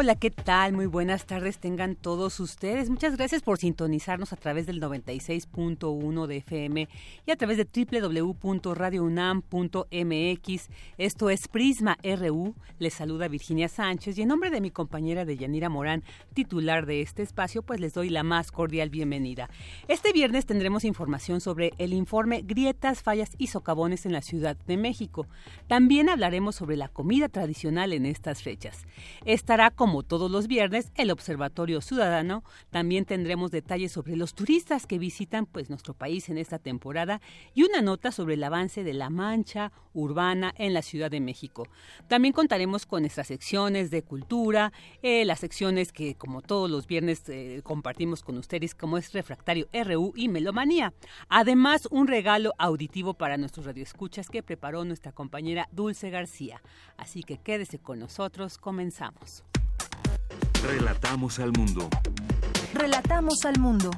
Hola, ¿qué tal? Muy buenas tardes tengan todos ustedes. Muchas gracias por sintonizarnos a través del 96.1 de FM y a través de www.radiounam.mx. Esto es Prisma RU. Les saluda Virginia Sánchez y en nombre de mi compañera Deyanira Morán, titular de este espacio, pues les doy la más cordial bienvenida. Este viernes tendremos información sobre el informe Grietas, Fallas y Socavones en la Ciudad de México. También hablaremos sobre la comida tradicional en estas fechas. Estará con como todos los viernes, el Observatorio Ciudadano. También tendremos detalles sobre los turistas que visitan pues, nuestro país en esta temporada y una nota sobre el avance de la mancha urbana en la Ciudad de México. También contaremos con nuestras secciones de cultura, eh, las secciones que como todos los viernes eh, compartimos con ustedes, como es Refractario RU y Melomanía. Además, un regalo auditivo para nuestros radioescuchas que preparó nuestra compañera Dulce García. Así que quédese con nosotros, comenzamos. Relatamos al mundo. Relatamos al mundo.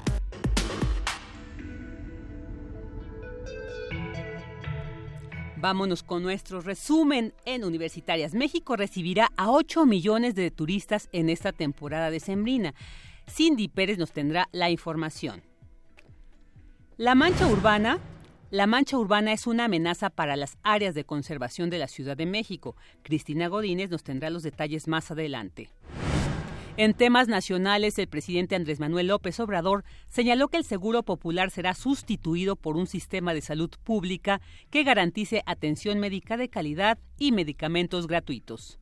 Vámonos con nuestro resumen en Universitarias. México recibirá a 8 millones de turistas en esta temporada de Sembrina. Cindy Pérez nos tendrá la información. La mancha urbana la mancha urbana es una amenaza para las áreas de conservación de la Ciudad de México. Cristina Godínez nos tendrá los detalles más adelante. En temas nacionales, el presidente Andrés Manuel López Obrador señaló que el Seguro Popular será sustituido por un sistema de salud pública que garantice atención médica de calidad y medicamentos gratuitos.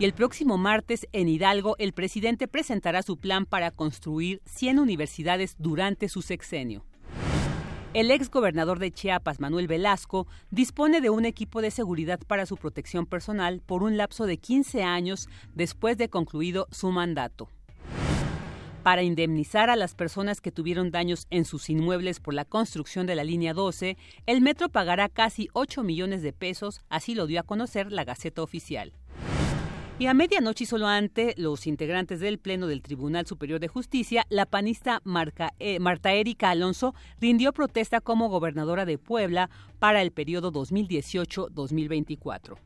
Y el próximo martes en Hidalgo, el presidente presentará su plan para construir 100 universidades durante su sexenio. El ex gobernador de Chiapas, Manuel Velasco, dispone de un equipo de seguridad para su protección personal por un lapso de 15 años después de concluido su mandato. Para indemnizar a las personas que tuvieron daños en sus inmuebles por la construcción de la línea 12, el metro pagará casi 8 millones de pesos, así lo dio a conocer la Gaceta Oficial. Y a medianoche y solo ante los integrantes del Pleno del Tribunal Superior de Justicia, la panista eh, Marta Erika Alonso rindió protesta como gobernadora de Puebla para el periodo 2018-2024.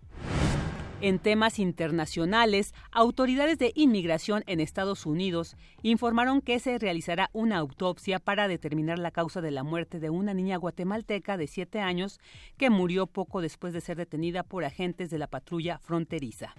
En temas internacionales, autoridades de inmigración en Estados Unidos informaron que se realizará una autopsia para determinar la causa de la muerte de una niña guatemalteca de 7 años que murió poco después de ser detenida por agentes de la patrulla fronteriza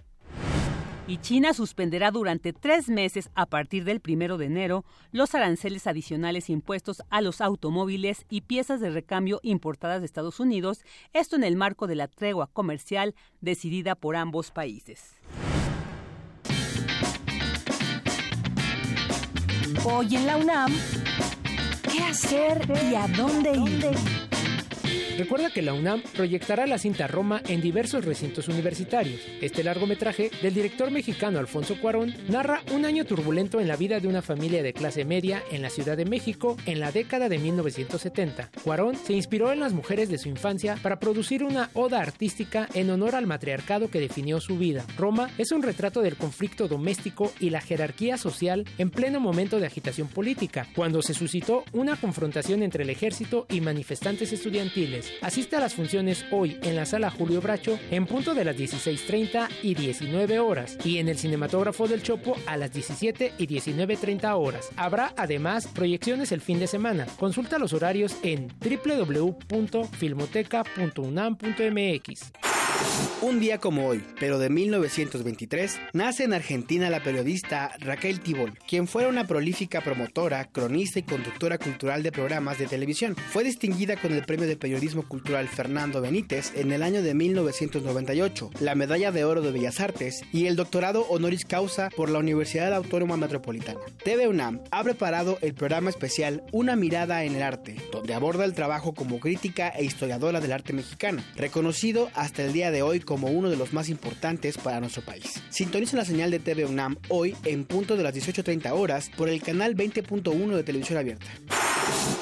y China suspenderá durante tres meses a partir del primero de enero los aranceles adicionales impuestos a los automóviles y piezas de recambio importadas de Estados Unidos, esto en el marco de la tregua comercial decidida por ambos países. Hoy en la UNAM, ¿qué hacer y a dónde ir? Recuerda que la UNAM proyectará la cinta Roma en diversos recintos universitarios. Este largometraje del director mexicano Alfonso Cuarón narra un año turbulento en la vida de una familia de clase media en la Ciudad de México en la década de 1970. Cuarón se inspiró en las mujeres de su infancia para producir una oda artística en honor al matriarcado que definió su vida. Roma es un retrato del conflicto doméstico y la jerarquía social en pleno momento de agitación política, cuando se suscitó una confrontación entre el ejército y manifestantes estudiantiles. Asiste a las funciones hoy en la sala Julio Bracho en punto de las 16.30 y 19 horas y en el cinematógrafo del Chopo a las 17 y 19.30 horas. Habrá además proyecciones el fin de semana. Consulta los horarios en www.filmoteca.unam.mx. Un día como hoy, pero de 1923, nace en Argentina la periodista Raquel Tibol, quien fuera una prolífica promotora, cronista y conductora cultural de programas de televisión. Fue distinguida con el Premio de Periodismo Cultural Fernando Benítez en el año de 1998, la Medalla de Oro de Bellas Artes y el doctorado honoris causa por la Universidad Autónoma Metropolitana. TV UNAM ha preparado el programa especial Una mirada en el arte, donde aborda el trabajo como crítica e historiadora del arte mexicano, reconocido hasta el día de hoy como uno de los más importantes para nuestro país. Sintoniza la señal de TV UNAM hoy en punto de las 18.30 horas por el canal 20.1 de televisión abierta.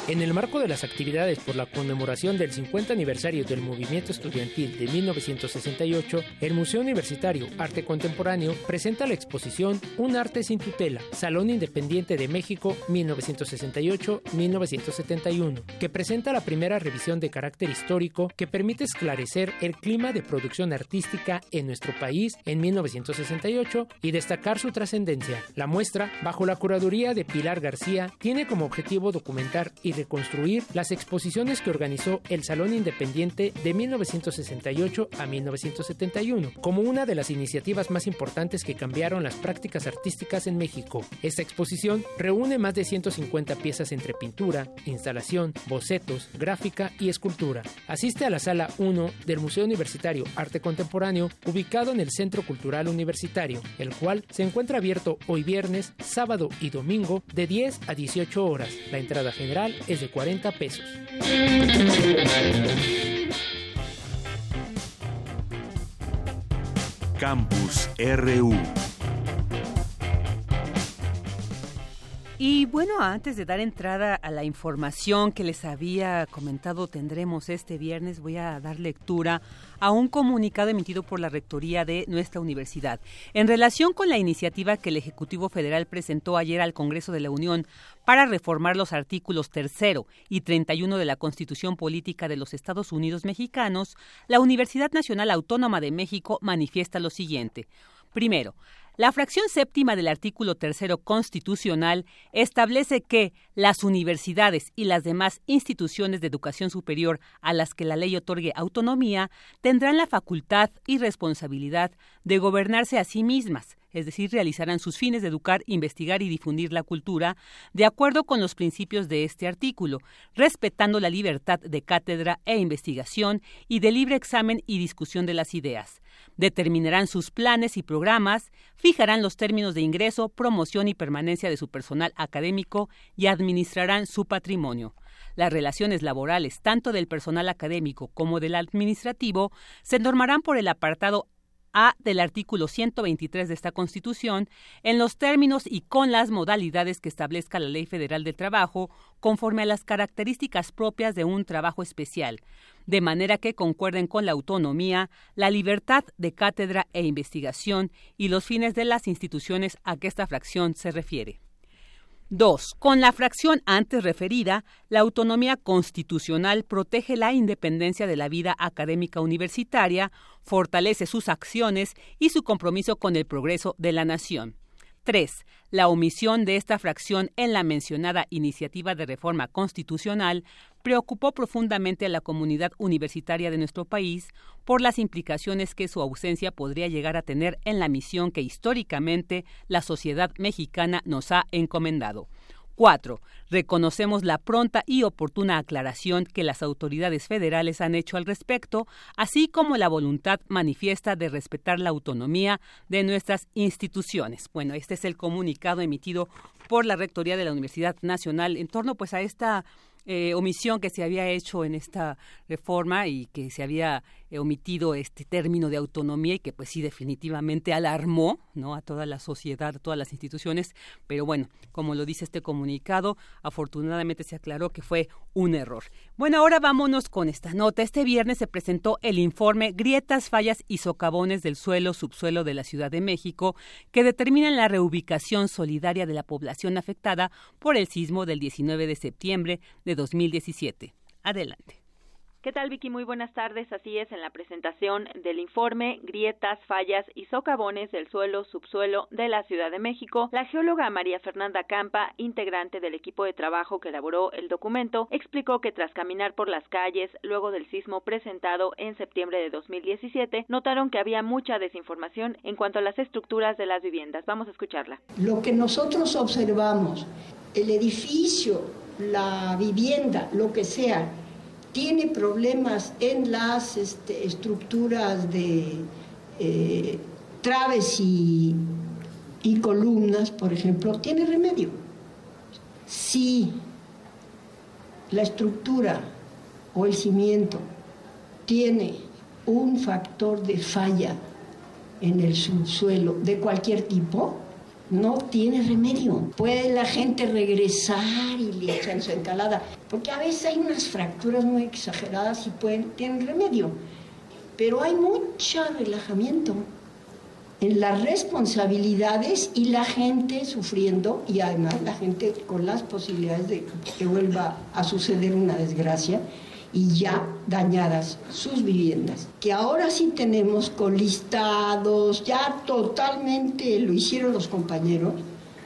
En el marco de las actividades por la conmemoración del 50 aniversario del movimiento estudiantil de 1968, el Museo Universitario Arte Contemporáneo presenta la exposición Un arte sin tutela, Salón Independiente de México 1968-1971, que presenta la primera revisión de carácter histórico que permite esclarecer el clima de producción artística en nuestro país en 1968 y destacar su trascendencia. La muestra, bajo la curaduría de Pilar García, tiene como objetivo documentar y reconstruir las exposiciones que organizó el Salón Independiente de 1968 a 1971, como una de las iniciativas más importantes que cambiaron las prácticas artísticas en México. Esta exposición reúne más de 150 piezas entre pintura, instalación, bocetos, gráfica y escultura. Asiste a la sala 1 del Museo Universitario Arte Contemporáneo, ubicado en el Centro Cultural Universitario, el cual se encuentra abierto hoy viernes, sábado y domingo de 10 a 18 horas. La entrada general es de 40 pesos. Campus RU. Y bueno, antes de dar entrada a la información que les había comentado tendremos este viernes, voy a dar lectura a un comunicado emitido por la Rectoría de nuestra universidad. En relación con la iniciativa que el Ejecutivo Federal presentó ayer al Congreso de la Unión para reformar los artículos tercero y 31 de la Constitución Política de los Estados Unidos Mexicanos, la Universidad Nacional Autónoma de México manifiesta lo siguiente. Primero, la fracción séptima del artículo tercero constitucional establece que las universidades y las demás instituciones de educación superior a las que la ley otorgue autonomía tendrán la facultad y responsabilidad de gobernarse a sí mismas, es decir, realizarán sus fines de educar, investigar y difundir la cultura de acuerdo con los principios de este artículo, respetando la libertad de cátedra e investigación y de libre examen y discusión de las ideas. Determinarán sus planes y programas, fijarán los términos de ingreso, promoción y permanencia de su personal académico y administrarán su patrimonio. Las relaciones laborales, tanto del personal académico como del administrativo, se normarán por el apartado a del artículo 123 de esta Constitución en los términos y con las modalidades que establezca la Ley Federal del Trabajo conforme a las características propias de un trabajo especial, de manera que concuerden con la autonomía, la libertad de cátedra e investigación y los fines de las instituciones a que esta fracción se refiere. 2. Con la fracción antes referida, la autonomía constitucional protege la independencia de la vida académica universitaria, fortalece sus acciones y su compromiso con el progreso de la nación. 3. La omisión de esta fracción en la mencionada iniciativa de reforma constitucional preocupó profundamente a la comunidad universitaria de nuestro país por las implicaciones que su ausencia podría llegar a tener en la misión que históricamente la sociedad mexicana nos ha encomendado. 4. Reconocemos la pronta y oportuna aclaración que las autoridades federales han hecho al respecto, así como la voluntad manifiesta de respetar la autonomía de nuestras instituciones. Bueno, este es el comunicado emitido por la Rectoría de la Universidad Nacional en torno pues a esta eh, omisión que se había hecho en esta reforma y que se había omitido este término de autonomía y que pues sí definitivamente alarmó no a toda la sociedad, a todas las instituciones, pero bueno, como lo dice este comunicado, afortunadamente se aclaró que fue un error. Bueno, ahora vámonos con esta nota. Este viernes se presentó el informe Grietas, fallas y socavones del suelo subsuelo de la Ciudad de México que determinan la reubicación solidaria de la población afectada por el sismo del 19 de septiembre de 2017. Adelante. ¿Qué tal Vicky? Muy buenas tardes. Así es, en la presentación del informe Grietas, fallas y socavones del suelo, subsuelo de la Ciudad de México, la geóloga María Fernanda Campa, integrante del equipo de trabajo que elaboró el documento, explicó que tras caminar por las calles luego del sismo presentado en septiembre de 2017, notaron que había mucha desinformación en cuanto a las estructuras de las viviendas. Vamos a escucharla. Lo que nosotros observamos, el edificio, la vivienda, lo que sea, tiene problemas en las este, estructuras de eh, traves y, y columnas, por ejemplo, tiene remedio. Si la estructura o el cimiento tiene un factor de falla en el subsuelo de cualquier tipo, no tiene remedio. Puede la gente regresar y le echan su encalada, porque a veces hay unas fracturas muy exageradas y pueden, tienen remedio. Pero hay mucho relajamiento en las responsabilidades y la gente sufriendo y además la gente con las posibilidades de que vuelva a suceder una desgracia y ya dañadas sus viviendas, que ahora sí tenemos con listados, ya totalmente lo hicieron los compañeros,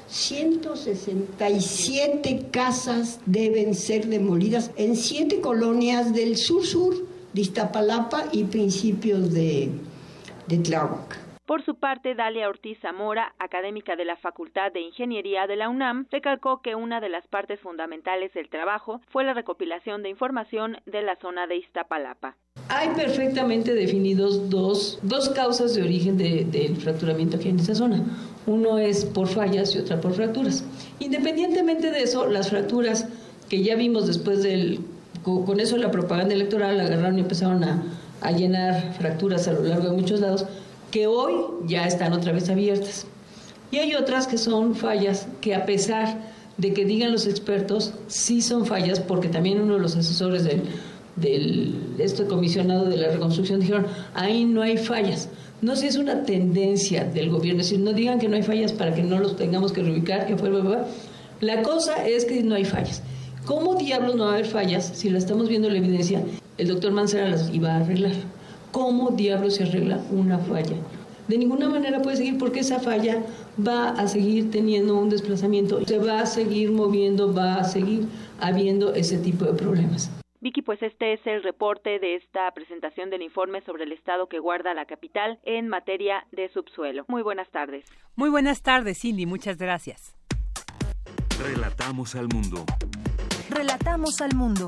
167 casas deben ser demolidas en siete colonias del sur-sur de Iztapalapa y principios de, de Tláhuac. Por su parte, Dalia Ortiz Zamora, académica de la Facultad de Ingeniería de la UNAM, recalcó que una de las partes fundamentales del trabajo fue la recopilación de información de la zona de Iztapalapa. Hay perfectamente definidos dos, dos causas de origen del de, fracturamiento aquí en esta zona. Uno es por fallas y otra por fracturas. Independientemente de eso, las fracturas que ya vimos después del... Con eso la propaganda electoral agarraron y empezaron a, a llenar fracturas a lo largo de muchos lados que hoy ya están otra vez abiertas. Y hay otras que son fallas que a pesar de que digan los expertos, sí son fallas, porque también uno de los asesores del, este comisionado de la reconstrucción dijeron, ahí no hay fallas. No sé si es una tendencia del gobierno, es decir, no digan que no hay fallas para que no los tengamos que reubicar, que fue, La cosa es que no hay fallas. ¿Cómo diablos no va a haber fallas si la estamos viendo en la evidencia? El doctor Mancera las iba a arreglar. ¿Cómo diablos se arregla una falla? De ninguna manera puede seguir porque esa falla va a seguir teniendo un desplazamiento, se va a seguir moviendo, va a seguir habiendo ese tipo de problemas. Vicky, pues este es el reporte de esta presentación del informe sobre el estado que guarda la capital en materia de subsuelo. Muy buenas tardes. Muy buenas tardes, Cindy. Muchas gracias. Relatamos al mundo. Relatamos al mundo.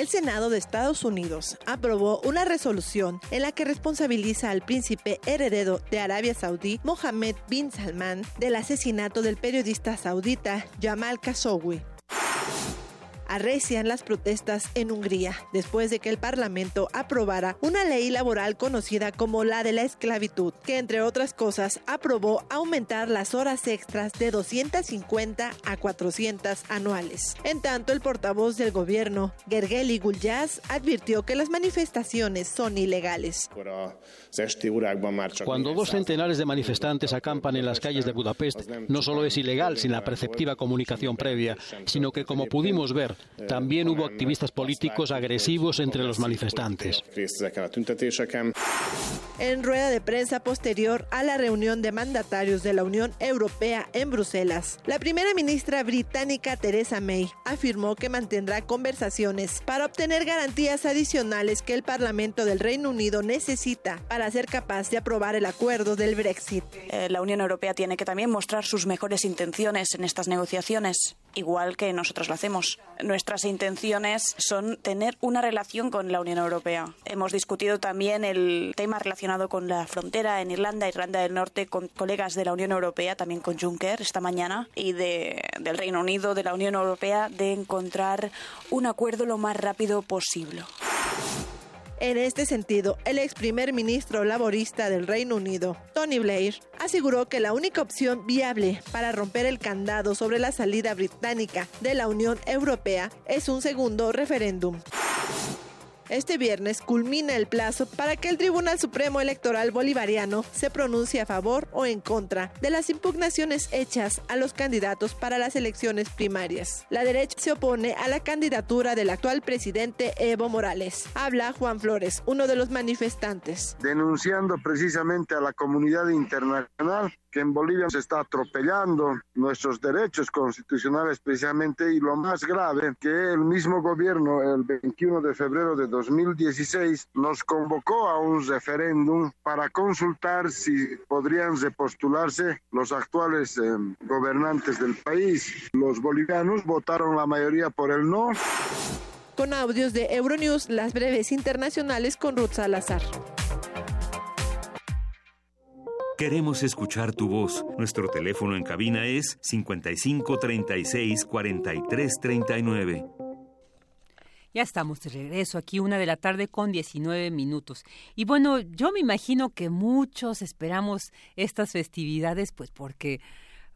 El Senado de Estados Unidos aprobó una resolución en la que responsabiliza al príncipe heredero de Arabia Saudí, Mohammed bin Salman, del asesinato del periodista saudita Jamal Khashoggi arrecian las protestas en Hungría después de que el Parlamento aprobara una ley laboral conocida como la de la esclavitud, que entre otras cosas aprobó aumentar las horas extras de 250 a 400 anuales. En tanto, el portavoz del gobierno, Gergely Gulyas, advirtió que las manifestaciones son ilegales. Cuando dos centenares de manifestantes acampan en las calles de Budapest, no solo es ilegal sin la preceptiva comunicación previa, sino que, como pudimos ver, también hubo activistas políticos agresivos entre los manifestantes. En rueda de prensa posterior a la reunión de mandatarios de la Unión Europea en Bruselas, la primera ministra británica Theresa May afirmó que mantendrá conversaciones para obtener garantías adicionales que el Parlamento del Reino Unido necesita para ser capaz de aprobar el acuerdo del Brexit. Eh, la Unión Europea tiene que también mostrar sus mejores intenciones en estas negociaciones, igual que nosotros lo hacemos nuestras intenciones son tener una relación con la Unión Europea. Hemos discutido también el tema relacionado con la frontera en Irlanda, Irlanda del Norte, con colegas de la Unión Europea, también con Juncker esta mañana, y de, del Reino Unido, de la Unión Europea, de encontrar un acuerdo lo más rápido posible. En este sentido, el ex primer ministro laborista del Reino Unido, Tony Blair, aseguró que la única opción viable para romper el candado sobre la salida británica de la Unión Europea es un segundo referéndum. Este viernes culmina el plazo para que el Tribunal Supremo Electoral Bolivariano se pronuncie a favor o en contra de las impugnaciones hechas a los candidatos para las elecciones primarias. La derecha se opone a la candidatura del actual presidente Evo Morales. Habla Juan Flores, uno de los manifestantes. Denunciando precisamente a la comunidad internacional que en Bolivia se está atropellando nuestros derechos constitucionales precisamente y lo más grave que el mismo gobierno el 21 de febrero de 2016 nos convocó a un referéndum para consultar si podrían repostularse los actuales eh, gobernantes del país. Los bolivianos votaron la mayoría por el no. Con audios de Euronews, las breves internacionales con Ruth Salazar. Queremos escuchar tu voz. Nuestro teléfono en cabina es 55 36 43 39. Ya estamos de regreso aquí, una de la tarde con 19 minutos. Y bueno, yo me imagino que muchos esperamos estas festividades, pues porque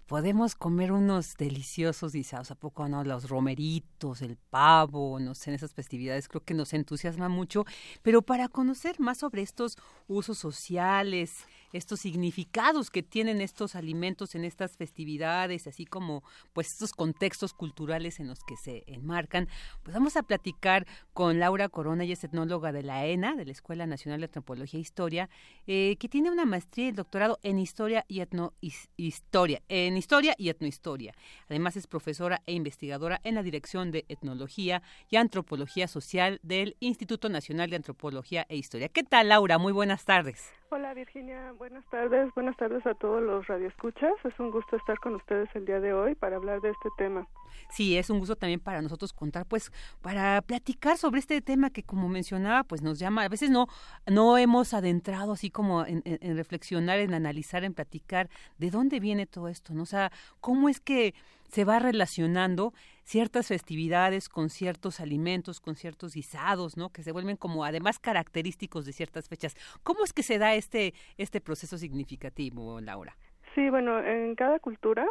podemos comer unos deliciosos guisados, ¿a poco no? Los romeritos, el pavo, no sé, en esas festividades creo que nos entusiasma mucho. Pero para conocer más sobre estos usos sociales, estos significados que tienen estos alimentos en estas festividades, así como pues estos contextos culturales en los que se enmarcan. Pues vamos a platicar con Laura Corona, ella es etnóloga de la ENA, de la Escuela Nacional de Antropología e Historia, eh, que tiene una maestría y doctorado en Historia y Etnohistoria, en Historia y Etnohistoria. Además es profesora e investigadora en la Dirección de Etnología y Antropología Social del Instituto Nacional de Antropología e Historia. ¿Qué tal, Laura? Muy buenas tardes. Hola Virginia, buenas tardes, buenas tardes a todos los radioescuchas. Es un gusto estar con ustedes el día de hoy para hablar de este tema. Sí, es un gusto también para nosotros contar, pues, para platicar sobre este tema que, como mencionaba, pues nos llama. A veces no, no hemos adentrado así como en, reflexionar, en analizar, en platicar de dónde viene todo esto, ¿no? O sea, cómo es que se va relacionando ciertas festividades con ciertos alimentos, con ciertos guisados, ¿no? Que se vuelven como además característicos de ciertas fechas. ¿Cómo es que se da este este proceso significativo, Laura? Sí, bueno, en cada cultura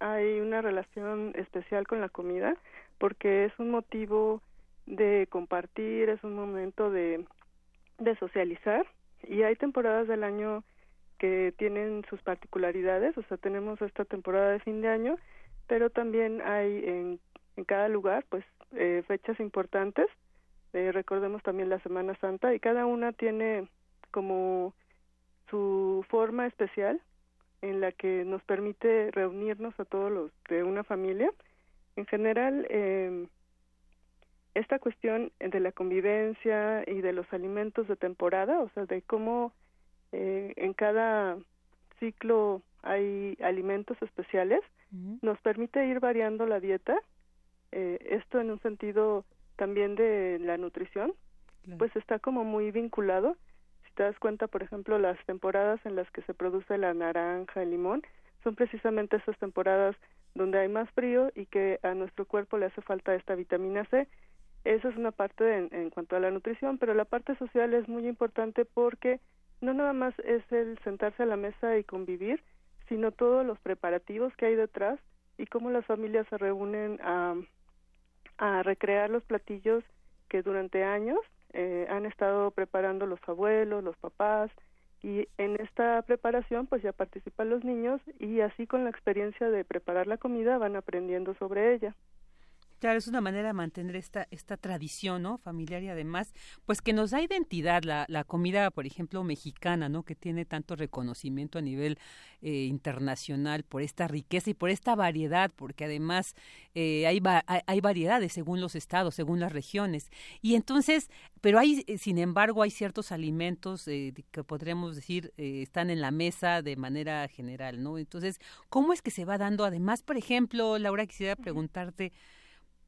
hay una relación especial con la comida porque es un motivo de compartir, es un momento de, de socializar y hay temporadas del año que tienen sus particularidades, o sea, tenemos esta temporada de fin de año, pero también hay en en cada lugar, pues eh, fechas importantes. Eh, recordemos también la Semana Santa y cada una tiene como su forma especial en la que nos permite reunirnos a todos los de una familia. En general, eh, esta cuestión de la convivencia y de los alimentos de temporada, o sea, de cómo eh, en cada ciclo hay alimentos especiales, nos permite ir variando la dieta eh, esto en un sentido también de la nutrición, pues está como muy vinculado. Te das cuenta, por ejemplo, las temporadas en las que se produce la naranja, el limón, son precisamente esas temporadas donde hay más frío y que a nuestro cuerpo le hace falta esta vitamina C. Esa es una parte en, en cuanto a la nutrición, pero la parte social es muy importante porque no nada más es el sentarse a la mesa y convivir, sino todos los preparativos que hay detrás y cómo las familias se reúnen a, a recrear los platillos que durante años eh, han estado preparando los abuelos, los papás, y en esta preparación pues ya participan los niños y así con la experiencia de preparar la comida van aprendiendo sobre ella. Claro, es una manera de mantener esta, esta tradición, ¿no? Familiar y además, pues que nos da identidad la, la comida, por ejemplo, mexicana, ¿no? Que tiene tanto reconocimiento a nivel eh, internacional por esta riqueza y por esta variedad, porque además eh, hay, hay, variedades según los estados, según las regiones. Y entonces, pero hay, eh, sin embargo, hay ciertos alimentos que podríamos decir están en la mesa de manera general, ¿no? Entonces, ¿cómo es que se va dando? Además, por ejemplo, Laura, quisiera preguntarte,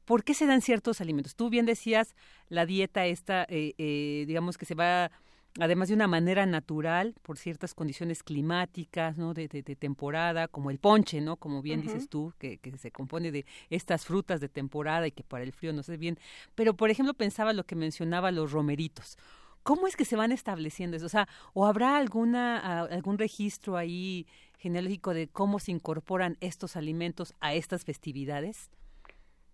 ¿por qué se dan ciertos alimentos? Tú bien decías la dieta esta, eh, eh, digamos que se va además de una manera natural por ciertas condiciones climáticas, ¿no? De, de, temporada, como el ponche, ¿no? Como bien dices tú, que, que, se compone de estas frutas de temporada y que para el frío no sé bien. Pero, por ejemplo, pensaba lo que mencionaba los romeritos. ¿Cómo es que se van estableciendo eso? O sea, ¿o habrá alguna, algún registro ahí genealógico de cómo se incorporan estos alimentos a estas festividades?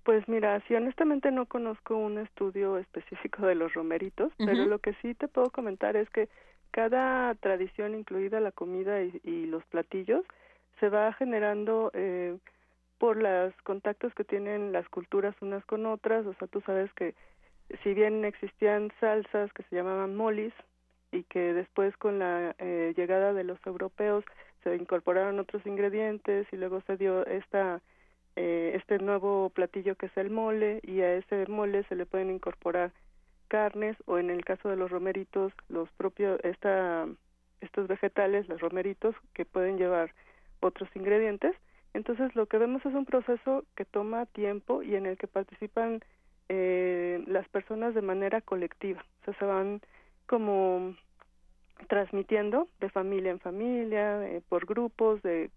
Pues mira, si honestamente no conozco un estudio específico de los romeritos, pero lo que sí te puedo comentar es que cada tradición, incluida la comida y, los platillos, se va generando eh, por los contactos que tienen las culturas unas con otras. O sea, tú sabes que si bien existían salsas que se llamaban molis y que después con la eh, llegada de los europeos se incorporaron otros ingredientes y luego se dio esta eh, este nuevo platillo que es el mole y a ese mole se le pueden incorporar carnes o en el caso de los romeritos los propios esta estos vegetales los romeritos que pueden llevar otros ingredientes. Entonces lo que vemos es un proceso que toma tiempo y en el que participan eh, las personas de manera colectiva. O sea se van como transmitiendo de familia en familia eh, por grupos de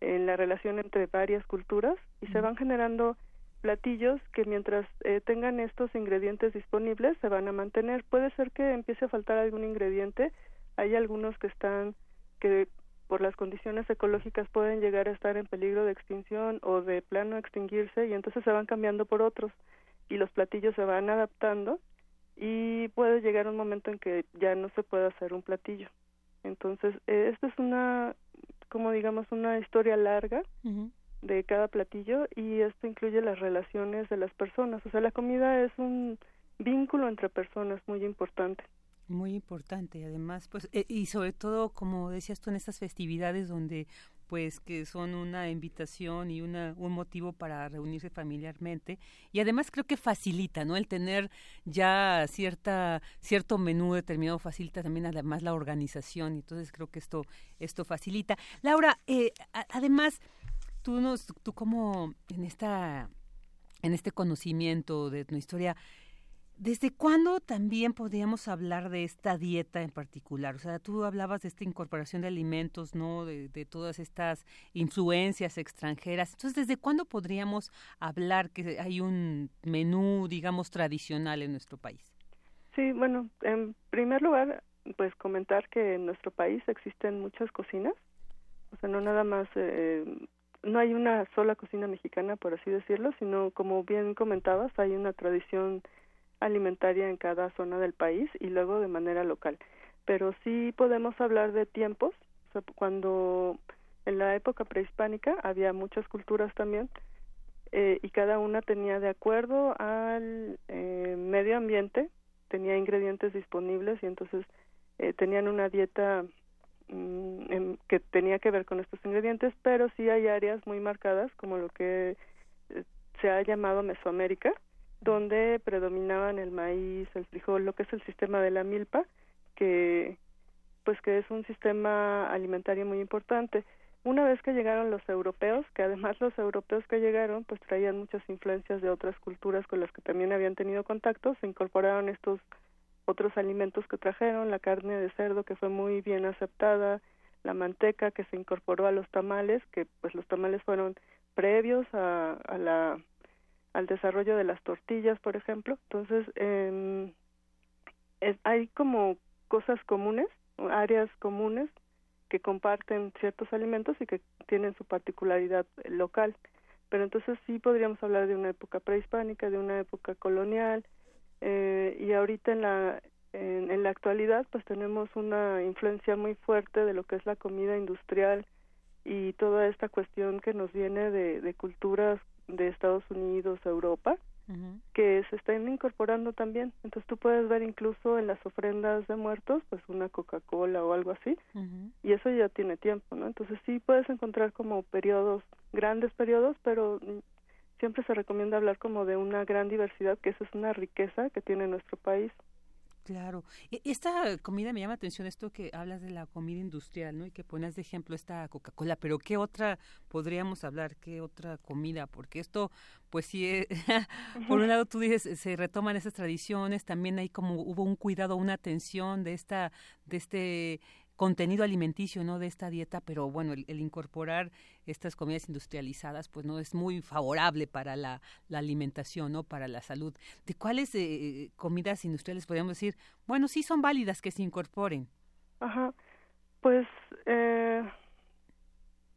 en la relación entre varias culturas y se van generando platillos que mientras eh, tengan estos ingredientes disponibles se van a mantener. Puede ser que empiece a faltar algún ingrediente. Hay algunos que están que por las condiciones ecológicas pueden llegar a estar en peligro de extinción o de plano extinguirse y entonces se van cambiando por otros y los platillos se van adaptando y puede llegar un momento en que ya no se puede hacer un platillo. Entonces, eh, esta es una, como digamos, una historia larga de cada platillo y esto incluye las relaciones de las personas. O sea, la comida es un vínculo entre personas muy importante. Muy importante, además, pues, eh, y sobre todo, como decías tú, en estas festividades donde pues que son una invitación y una, un motivo para reunirse familiarmente. Y además creo que facilita no el tener ya cierta cierto menú determinado facilita también además la organización. Y entonces creo que esto esto facilita. Laura eh, además tú nos tú como en esta en este conocimiento de tu historia ¿Desde cuándo también podríamos hablar de esta dieta en particular? O sea, tú hablabas de esta incorporación de alimentos, ¿no? De, todas estas influencias extranjeras. Entonces, ¿desde cuándo podríamos hablar que hay un menú, digamos, tradicional en nuestro país? Sí, bueno, en primer lugar, pues comentar que en nuestro país existen muchas cocinas. O sea, no nada más, eh, no hay una sola cocina mexicana, por así decirlo, sino, como bien comentabas, hay una tradición alimentaria en cada zona del país y luego de manera local. Pero sí podemos hablar de tiempos, cuando en la época prehispánica había muchas culturas también eh, y cada una tenía de acuerdo al eh, medio ambiente, tenía ingredientes disponibles y entonces eh, tenían una dieta mm, que tenía que ver con estos ingredientes, pero sí hay áreas muy marcadas como lo que se ha llamado Mesoamérica, donde predominaban el maíz, el frijol, lo que es el sistema de la milpa, que pues que es un sistema alimentario muy importante. Una vez que llegaron los europeos, que además los europeos que llegaron pues traían muchas influencias de otras culturas con las que también habían tenido contacto, se incorporaron estos otros alimentos que trajeron, la carne de cerdo que fue muy bien aceptada, la manteca que se incorporó a los tamales, que pues los tamales fueron previos a, a la al desarrollo de las tortillas, por ejemplo. Entonces, eh, hay como cosas comunes, áreas comunes que comparten ciertos alimentos y que tienen su particularidad local. Pero entonces sí podríamos hablar de una época prehispánica, de una época colonial, eh, y ahorita en la en, la actualidad pues tenemos una influencia muy fuerte de lo que es la comida industrial y toda esta cuestión que nos viene de culturas de Estados Unidos, Europa, que se están incorporando también. Entonces tú puedes ver incluso en las ofrendas de muertos, pues una Coca-Cola o algo así, y eso ya tiene tiempo, ¿no? Entonces sí puedes encontrar como periodos, grandes periodos, pero siempre se recomienda hablar como de una gran diversidad, que esa es una riqueza que tiene nuestro país. Claro. E, esta comida me llama atención esto que hablas de la comida industrial, ¿no? Y que pones de ejemplo esta Coca-Cola, pero ¿qué otra podríamos hablar? ¿Qué otra comida? Porque esto, pues sí, eh, por un lado tú dices, se retoman esas tradiciones, también hay como hubo un cuidado, una atención de esta, de este contenido alimenticio no de esta dieta, pero bueno, el, incorporar estas comidas industrializadas pues no es muy favorable para la, alimentación, ¿no? Para la salud. ¿De cuáles eh, comidas industriales podríamos decir, bueno, sí son válidas que se incorporen? Ajá, pues eh,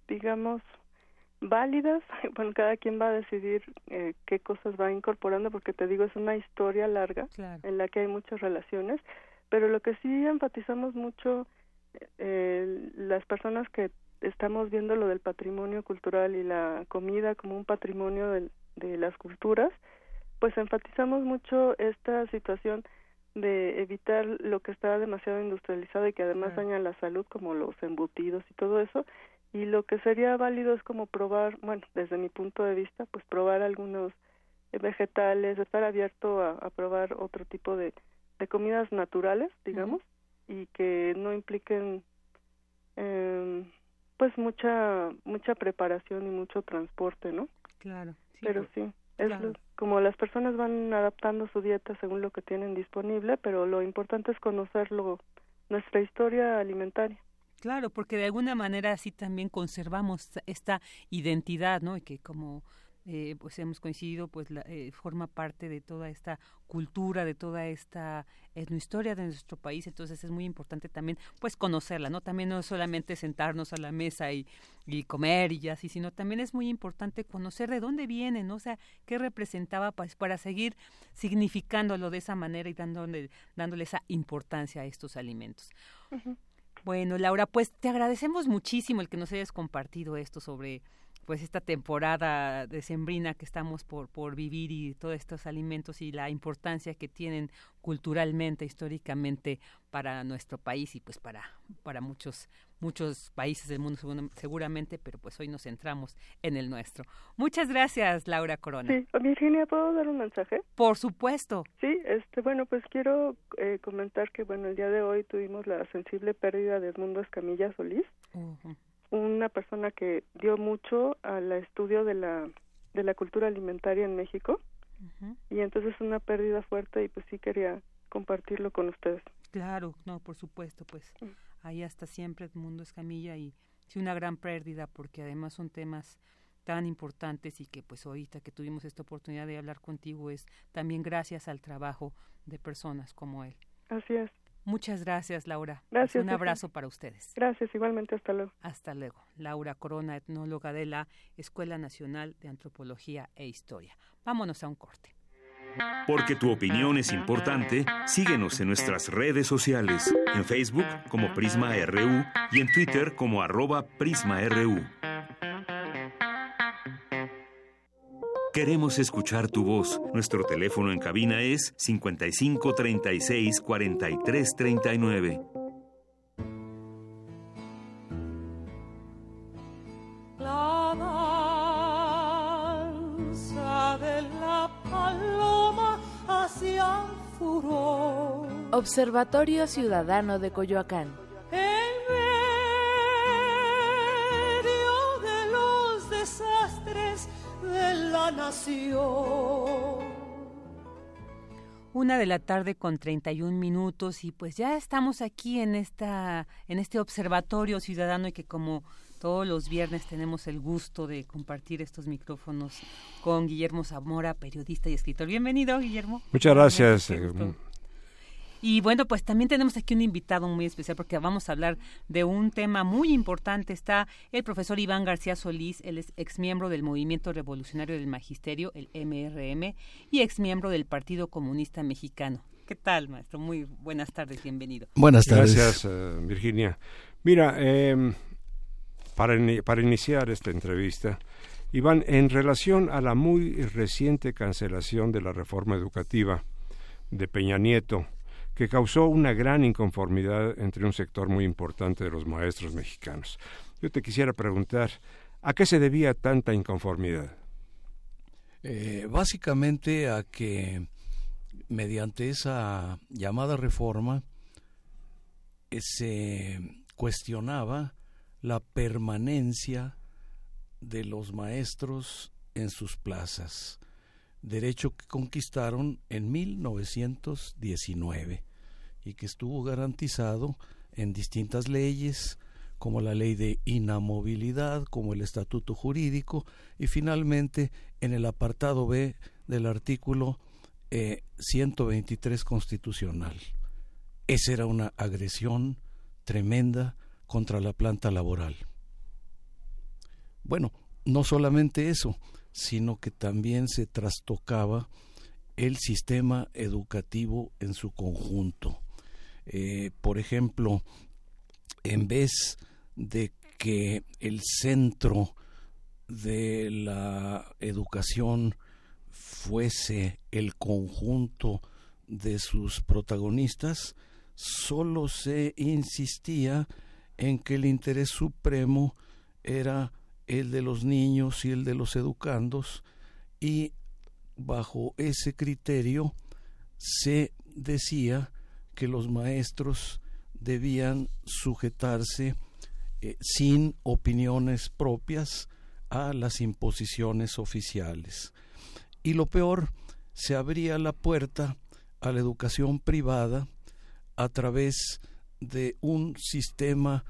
digamos válidas, bueno, cada quien va a decidir eh, qué cosas va incorporando, porque te digo, es una historia larga en la que hay muchas relaciones, pero lo que sí enfatizamos mucho eh, las personas que estamos viendo lo del patrimonio cultural y la comida como un patrimonio de, de las culturas, pues enfatizamos mucho esta situación de evitar lo que está demasiado industrializado y que además daña la salud como los embutidos y todo eso. Y lo que sería válido es como probar, bueno, desde mi punto de vista, pues probar algunos vegetales, estar abierto a, probar otro tipo de, de comidas naturales, digamos, y que no impliquen eh, pues mucha mucha preparación y mucho transporte, ¿no? Claro. pero sí, es como las personas van adaptando su dieta según lo que tienen disponible, pero lo importante es conocerlo nuestra historia alimentaria. Claro, porque de alguna manera así también conservamos esta identidad, ¿no? Y que como eh, pues hemos coincidido, pues la, eh, forma parte de toda esta cultura, de toda esta etnohistoria de nuestro país, entonces es muy importante también pues conocerla, ¿no? También no solamente sentarnos a la mesa y, y comer y así, sino también es muy importante conocer de dónde viene, ¿no? O sea, qué representaba pues, para seguir significándolo de esa manera y dándole, dándole esa importancia a estos alimentos. Bueno, Laura, pues te agradecemos muchísimo el que nos hayas compartido esto sobre pues esta temporada decembrina que estamos por, por vivir y todos estos alimentos y la importancia que tienen culturalmente, históricamente para nuestro país y pues para, para muchos, muchos países del mundo seguramente, pero pues hoy nos centramos en el nuestro. Muchas gracias, Laura Corona. Sí, Virginia, ¿puedo dar un mensaje? Por supuesto. Sí, este, bueno, pues quiero eh, comentar que, bueno, el día de hoy tuvimos la sensible pérdida de Edmundo Escamilla Solís una persona que dio mucho al estudio de la de la cultura alimentaria en México y entonces es una pérdida fuerte y pues sí quería compartirlo con ustedes. Claro, no, por supuesto, pues mm. ahí hasta siempre el mundo Escamilla y sí una gran pérdida porque además son temas tan importantes y que pues ahorita que tuvimos esta oportunidad de hablar contigo es también gracias al trabajo de personas como él. Así es. Muchas gracias, Laura. Gracias. Un abrazo para ustedes. Gracias, igualmente. Hasta luego. Hasta luego. Laura Corona, etnóloga de la Escuela Nacional de Antropología e Historia. Vámonos a un corte. Porque tu opinión es importante, síguenos en nuestras redes sociales, en Facebook como Prisma RU y en Twitter como arroba PrismaRU. Queremos escuchar tu voz. Nuestro teléfono en cabina es 55 36 43 39. La danza de la paloma hacia furor. Observatorio Ciudadano de Coyoacán. Una de la tarde con 31 minutos y pues ya estamos aquí en esta en este observatorio ciudadano y que como todos los viernes tenemos el gusto de compartir estos micrófonos con Guillermo Zamora, periodista y escritor. Bienvenido, Guillermo. Muchas gracias. Y bueno, pues también tenemos aquí un invitado muy especial porque vamos a hablar de un tema muy importante. Está el profesor Iván García Solís, él es exmiembro del Movimiento Revolucionario del Magisterio, el MRM, y exmiembro del Partido Comunista Mexicano. ¿Qué tal, maestro? Muy buenas tardes, bienvenido. Buenas tardes. Gracias, eh, Virginia. Mira, em, para, para iniciar esta entrevista, Iván, en relación a la muy reciente cancelación de la reforma educativa de Peña Nieto, que causó una gran inconformidad entre un sector muy importante de los maestros mexicanos. Yo te quisiera preguntar, ¿a qué se debía tanta inconformidad? Eh, básicamente a que mediante esa llamada reforma eh, se cuestionaba la permanencia de los maestros en sus plazas, derecho que conquistaron en 1919 y que estuvo garantizado en distintas leyes, como la ley de inamovilidad, como el estatuto jurídico, y finalmente en el apartado B del artículo 123 eh, constitucional. Esa era una agresión tremenda contra la planta laboral. Bueno, no solamente eso, sino que también se trastocaba el sistema educativo en su conjunto. Eh, por ejemplo, en vez de que el centro de la educación fuese el conjunto de sus protagonistas, solo se insistía en que el interés supremo era el de los niños y el de los educandos y bajo ese criterio se decía que los maestros debían sujetarse eh, sin opiniones propias a las imposiciones oficiales. Y lo peor, se abría la puerta a la educación privada a través de un sistema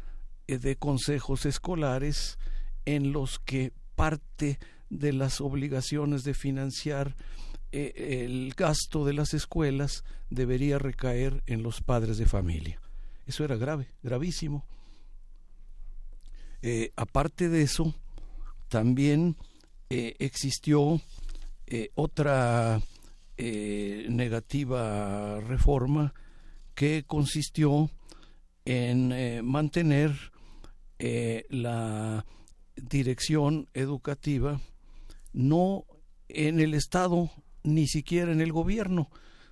eh, de consejos escolares en los que parte de las obligaciones de financiar eh, el gasto de las escuelas debería recaer en los padres de familia. Eso era grave, gravísimo. Eh, aparte de eso, también eh, existió otra negativa reforma que consistió en mantener la dirección educativa no en el Estado ni siquiera en el gobierno,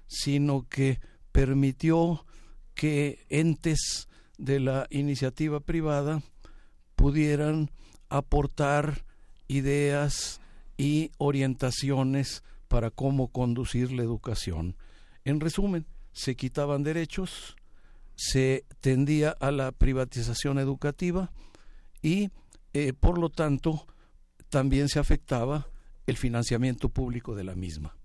sino que permitió que entes de la iniciativa privada pudieran aportar ideas y orientaciones para cómo conducir la educación. En resumen, se quitaban derechos, se tendía a la privatización educativa y eh, por lo tanto, también se afectaba el financiamiento público de la misma.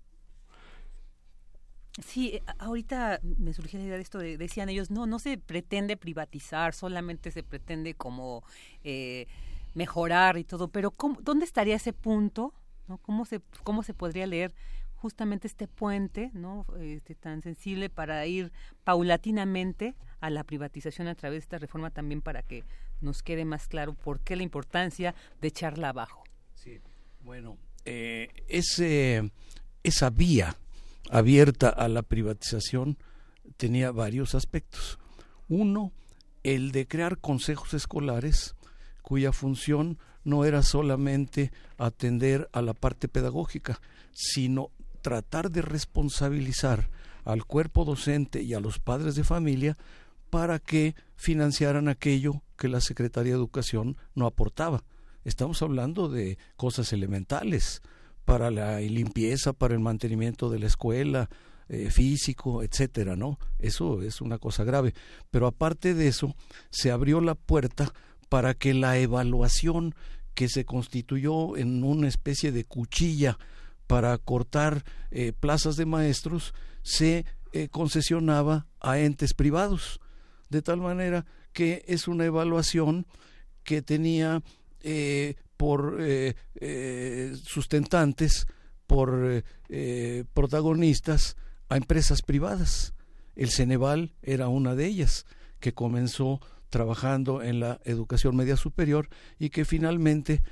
Sí, eh, ahorita me surgió la idea de esto, decían ellos, no, no se pretende privatizar, solamente se pretende como eh, mejorar y todo, pero ¿dónde estaría ese punto? ¿no? ¿Cómo, se, ¿Cómo se podría leer justamente este puente no este, tan sensible para ir paulatinamente a la privatización a través de esta reforma también para que nos quede más claro por qué la importancia de echarla abajo. Sí, bueno, eh, ese, esa vía abierta a la privatización tenía varios aspectos. Uno, el de crear consejos escolares cuya función no era solamente atender a la parte pedagógica, sino tratar de responsabilizar al cuerpo docente y a los padres de familia para que financiaran aquello que la Secretaría de Educación no aportaba. Estamos hablando de cosas elementales para la limpieza, para el mantenimiento de la escuela, eh, físico, etcétera, ¿no? Eso es una cosa grave. Pero aparte de eso, se abrió la puerta para que la evaluación que se constituyó en una especie de cuchilla para cortar eh, plazas de maestros se eh, concesionaba a entes privados, de tal manera que es una evaluación que tenía eh, por sustentantes, por protagonistas a empresas privadas. El Ceneval era una de ellas, que comenzó trabajando en la educación media superior y que finalmente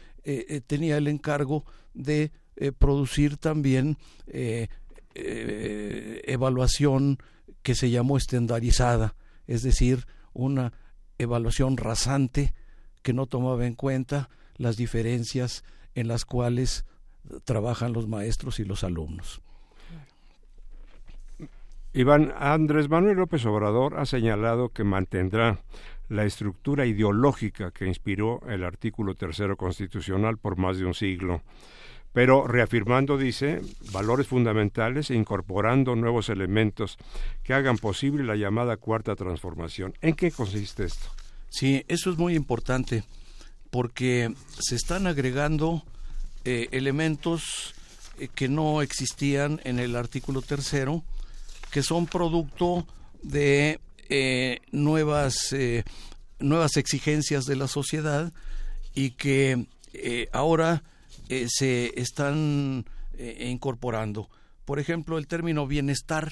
tenía el encargo de eh, producir también eh, eh, evaluación que se llamó estandarizada, es decir, una evaluación rasante que no tomaba en cuenta las diferencias en las cuales trabajan los maestros y los alumnos. Iván Andrés Manuel López Obrador ha señalado que mantendrá la estructura ideológica que inspiró el artículo tercero constitucional por más de un siglo pero reafirmando, dice, valores fundamentales e incorporando nuevos elementos que hagan posible la llamada cuarta transformación. ¿En qué consiste esto? Sí, eso es muy importante porque se están agregando eh, elementos eh, que no existían en el artículo tercero, que son producto de eh, nuevas, eh, nuevas exigencias de la sociedad y que ahora se están incorporando. Por ejemplo, el término bienestar,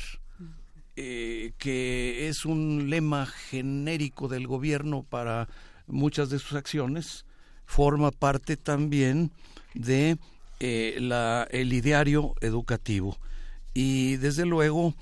que es un lema genérico del gobierno para muchas de sus acciones, forma parte también de la, el ideario educativo. Y desde luego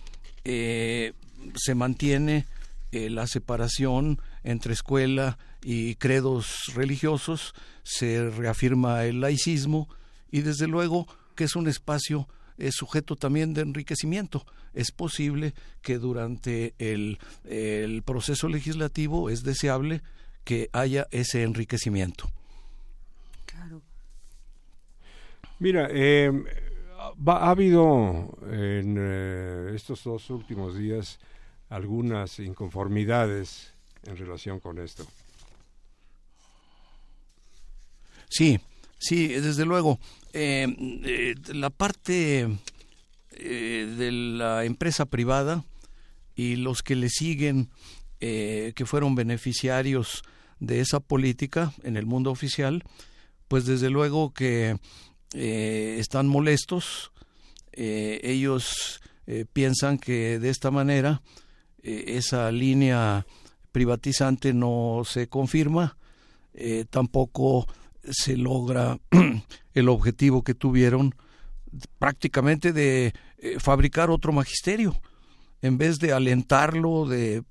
se mantiene eh, la separación entre escuela y credos religiosos, se reafirma el laicismo y desde luego que es un espacio es sujeto también de enriquecimiento. Es posible que durante el, el proceso legislativo es deseable que haya ese enriquecimiento. Claro. Mira, eh, ha habido en eh, estos dos últimos días algunas inconformidades en relación con esto. Sí, sí, desde luego. Eh, eh, la parte eh, de la empresa privada y los que le siguen, que fueron beneficiarios de esa política en el mundo oficial, pues desde luego que están molestos. ellos piensan que de esta manera esa línea privatizante no se confirma, tampoco se logra el objetivo que tuvieron prácticamente de eh, fabricar otro magisterio, en vez de alentarlo, de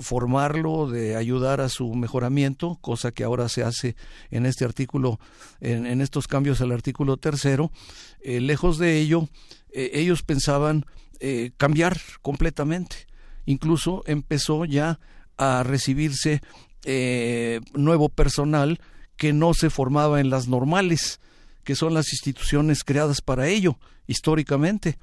formarlo, de ayudar a su mejoramiento, cosa que ahora se hace en este artículo, en, estos cambios al artículo tercero, lejos de ello, ellos pensaban cambiar completamente. Incluso empezó ya a recibirse eh, nuevo personal que no se formaba en las normales, que son las instituciones creadas para ello históricamente,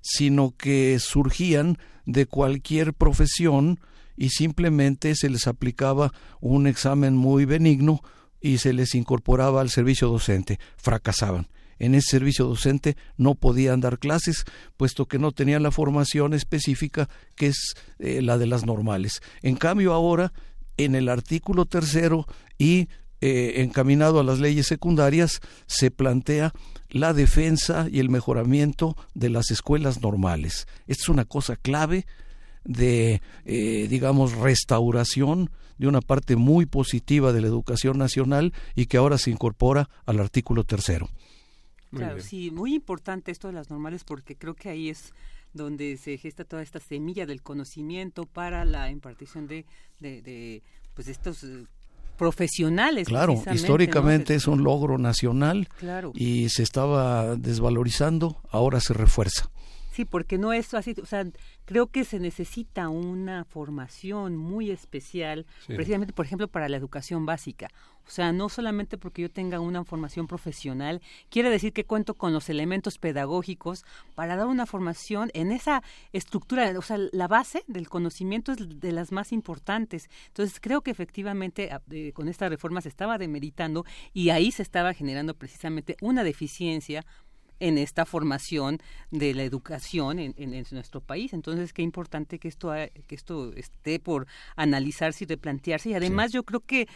sino que surgían de cualquier profesión y simplemente se les aplicaba un examen muy benigno y se les incorporaba al servicio docente. Fracasaban en ese servicio docente no podían dar clases, puesto que no tenían la formación específica que es eh, la de las normales. En cambio, ahora, en el artículo tercero y eh, encaminado a las leyes secundarias, se plantea la defensa y el mejoramiento de las escuelas normales. Esta es una cosa clave de, eh, digamos, restauración de una parte muy positiva de la educación nacional y que ahora se incorpora al artículo tercero claro, sí, muy importante esto de las normales porque creo que ahí es donde se gesta toda esta semilla del conocimiento para la impartición de, de, pues estos eh, profesionales. Claro, históricamente es un logro nacional y se estaba desvalorizando, ahora se refuerza. Sí, porque no es así, o sea, creo que se necesita una formación muy especial, precisamente, por ejemplo, para la educación básica. O sea, no solamente porque yo tenga una formación profesional, quiere decir que cuento con los elementos pedagógicos para dar una formación en esa estructura, o sea, la base del conocimiento es de las más importantes. Entonces, creo que efectivamente con esta reforma se estaba demeritando y ahí se estaba generando precisamente una deficiencia en esta formación de la educación en, en, nuestro país. Entonces, qué importante que esto, que esto esté por analizarse y replantearse. Y además yo creo que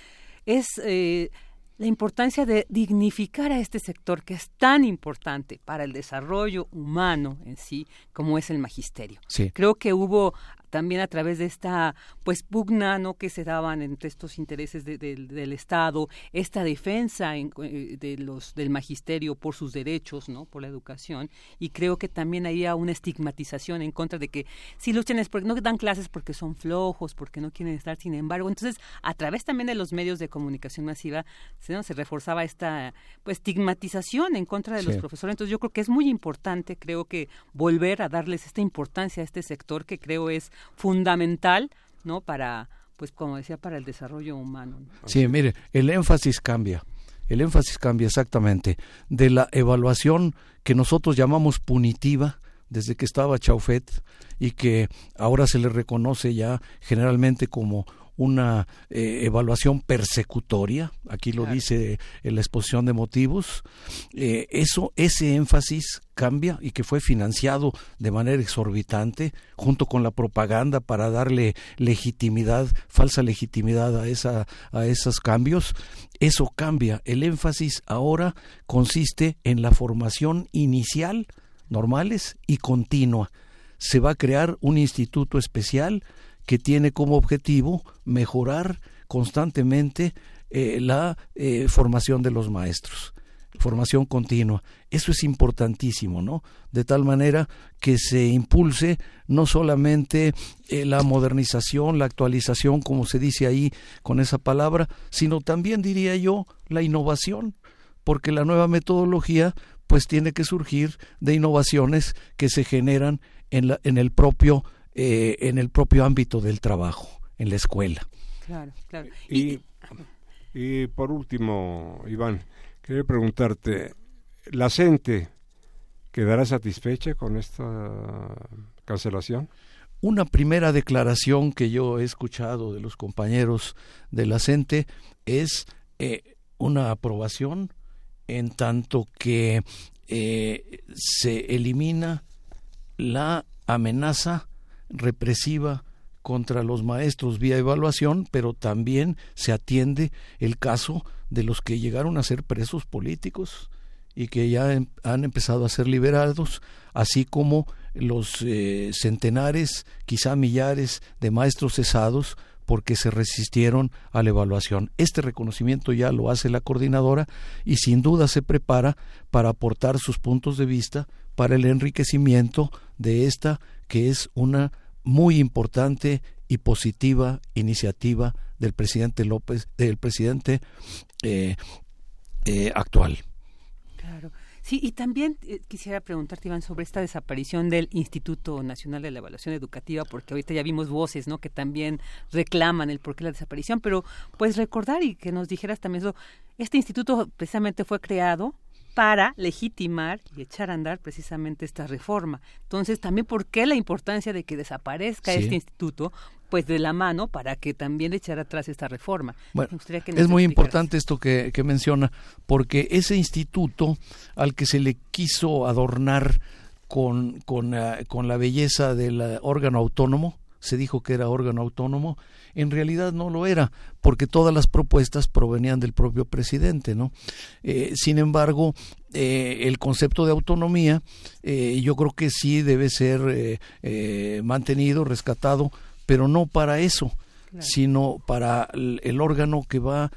es... Eh, la importancia de dignificar a este sector que es tan importante para el desarrollo humano en sí como es el magisterio. Creo que hubo también a través de esta pues pugna ¿no? que se daban entre estos intereses del Estado, esta defensa eh, de los del magisterio por sus derechos, ¿no? por la educación, y creo que también había una estigmatización en contra de que si luchan es porque no dan clases porque son flojos, porque no quieren estar, sin embargo, entonces a través también de los medios de comunicación masiva se, se reforzaba esta pues estigmatización en contra de los profesores, entonces yo creo que es muy importante, creo que volver a darles esta importancia a este sector que creo es fundamental, ¿no? Para, pues como decía, para el desarrollo humano. Sí, mire, el énfasis cambia. El énfasis cambia exactamente de la evaluación que nosotros llamamos punitiva desde que estaba Chaufet y que ahora se le reconoce ya generalmente como una eh, evaluación persecutoria, aquí lo dice en la exposición de motivos, eh, eso, ese énfasis cambia y que fue financiado de manera exorbitante junto con la propaganda para darle legitimidad, falsa legitimidad a, esa, a esos cambios, eso cambia. El énfasis ahora consiste en la formación inicial, normales y continua. Se va a crear un instituto especial que tiene como objetivo mejorar constantemente eh, la eh, formación de los maestros, formación continua. Eso es importantísimo, ¿no? De tal manera que se impulse no solamente eh, la modernización, la actualización, como se dice ahí con esa palabra, sino también, diría yo, la innovación, porque la nueva metodología pues tiene que surgir de innovaciones que se generan en, la, en el propio eh, en el propio ámbito del trabajo, en la escuela. Claro, claro. Y, y por último, Iván, quería preguntarte, ¿la gente quedará satisfecha con esta cancelación? Una primera declaración que yo he escuchado de los compañeros de la CENTE es eh, una aprobación en tanto que eh, se elimina la amenaza represiva contra los maestros vía evaluación, pero también se atiende el caso de los que llegaron a ser presos políticos y que ya em, han empezado a ser liberados, así como los eh, centenares, quizá millares de maestros cesados porque se resistieron a la evaluación. Este reconocimiento ya lo hace la coordinadora y sin duda se prepara para aportar sus puntos de vista para el enriquecimiento de esta que es una muy importante y positiva iniciativa del presidente López, del presidente eh, eh, actual. Claro. Sí, y también eh, quisiera preguntarte, Iván, sobre esta desaparición del Instituto Nacional de la Evaluación Educativa, porque ahorita ya vimos voces, ¿no?, que también reclaman el porqué de la desaparición, pero pues recordar y que nos dijeras también eso, este instituto precisamente fue creado para legitimar y echar a andar precisamente esta reforma. Entonces, también por qué la importancia de que desaparezca este instituto, pues de la mano para que también echar atrás esta reforma. Bueno, es muy importante esto que, menciona, porque ese instituto al que se le quiso adornar con, con, con la belleza del órgano autónomo, se dijo que era órgano autónomo, en realidad no lo era, porque todas las propuestas provenían del propio presidente, ¿no? Eh, sin embargo, eh, el concepto de autonomía eh, yo creo que sí debe ser mantenido, rescatado, pero no para eso, sino para el, órgano que va,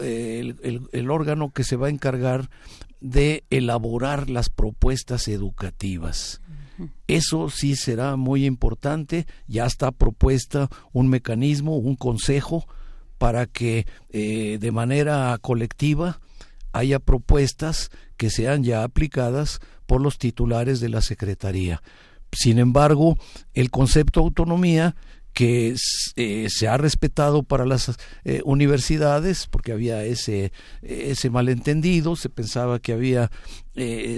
el órgano que se va a encargar de elaborar las propuestas educativas. Eso sí será muy importante. Ya está propuesta un mecanismo, un consejo para que eh, de manera colectiva haya propuestas que sean ya aplicadas por los titulares de la Secretaría. Sin embargo, el concepto autonomía que eh, se ha respetado para las eh, universidades, porque había ese, ese malentendido, se pensaba que había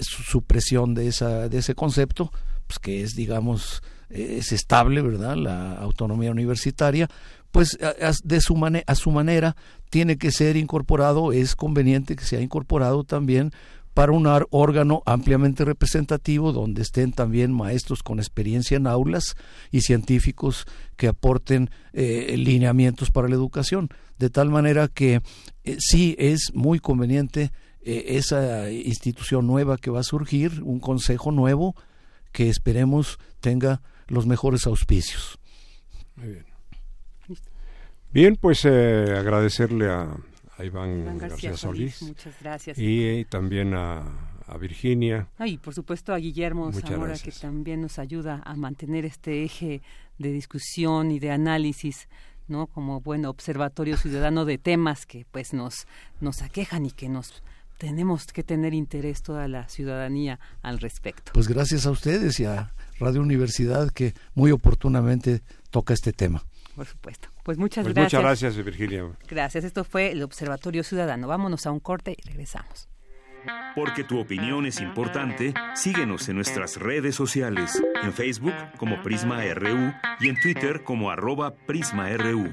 supresión de, esa, de ese concepto, pues, que es, digamos, es estable, ¿verdad? La autonomía universitaria, pues de su a su manera tiene que ser incorporado, es conveniente que sea incorporado también para un órgano ampliamente representativo donde estén también maestros con experiencia en aulas y científicos que aporten eh, lineamientos para la educación. De tal manera que eh, sí es muy conveniente eh, esa institución nueva que va a surgir, un consejo nuevo, que esperemos tenga los mejores auspicios. Muy bien. Bien, pues eh, agradecerle a, Iván, García, Solís, Muchas gracias. Y, también a, Virginia. y por supuesto a Guillermo Zamora, que también nos ayuda a mantener este eje de discusión y de análisis. ¿no? como buen observatorio ciudadano de temas que pues nos nos aquejan y que nos tenemos que tener interés toda la ciudadanía al respecto. Pues gracias a ustedes y a Radio Universidad que muy oportunamente toca este tema. Por supuesto. Pues muchas pues gracias. Muchas gracias, Virginia. Gracias. Esto fue el Observatorio Ciudadano. Vámonos a un corte y regresamos. Porque tu opinión es importante, síguenos en nuestras redes sociales, en Facebook como Prisma RU y en Twitter como arroba PrismaRU.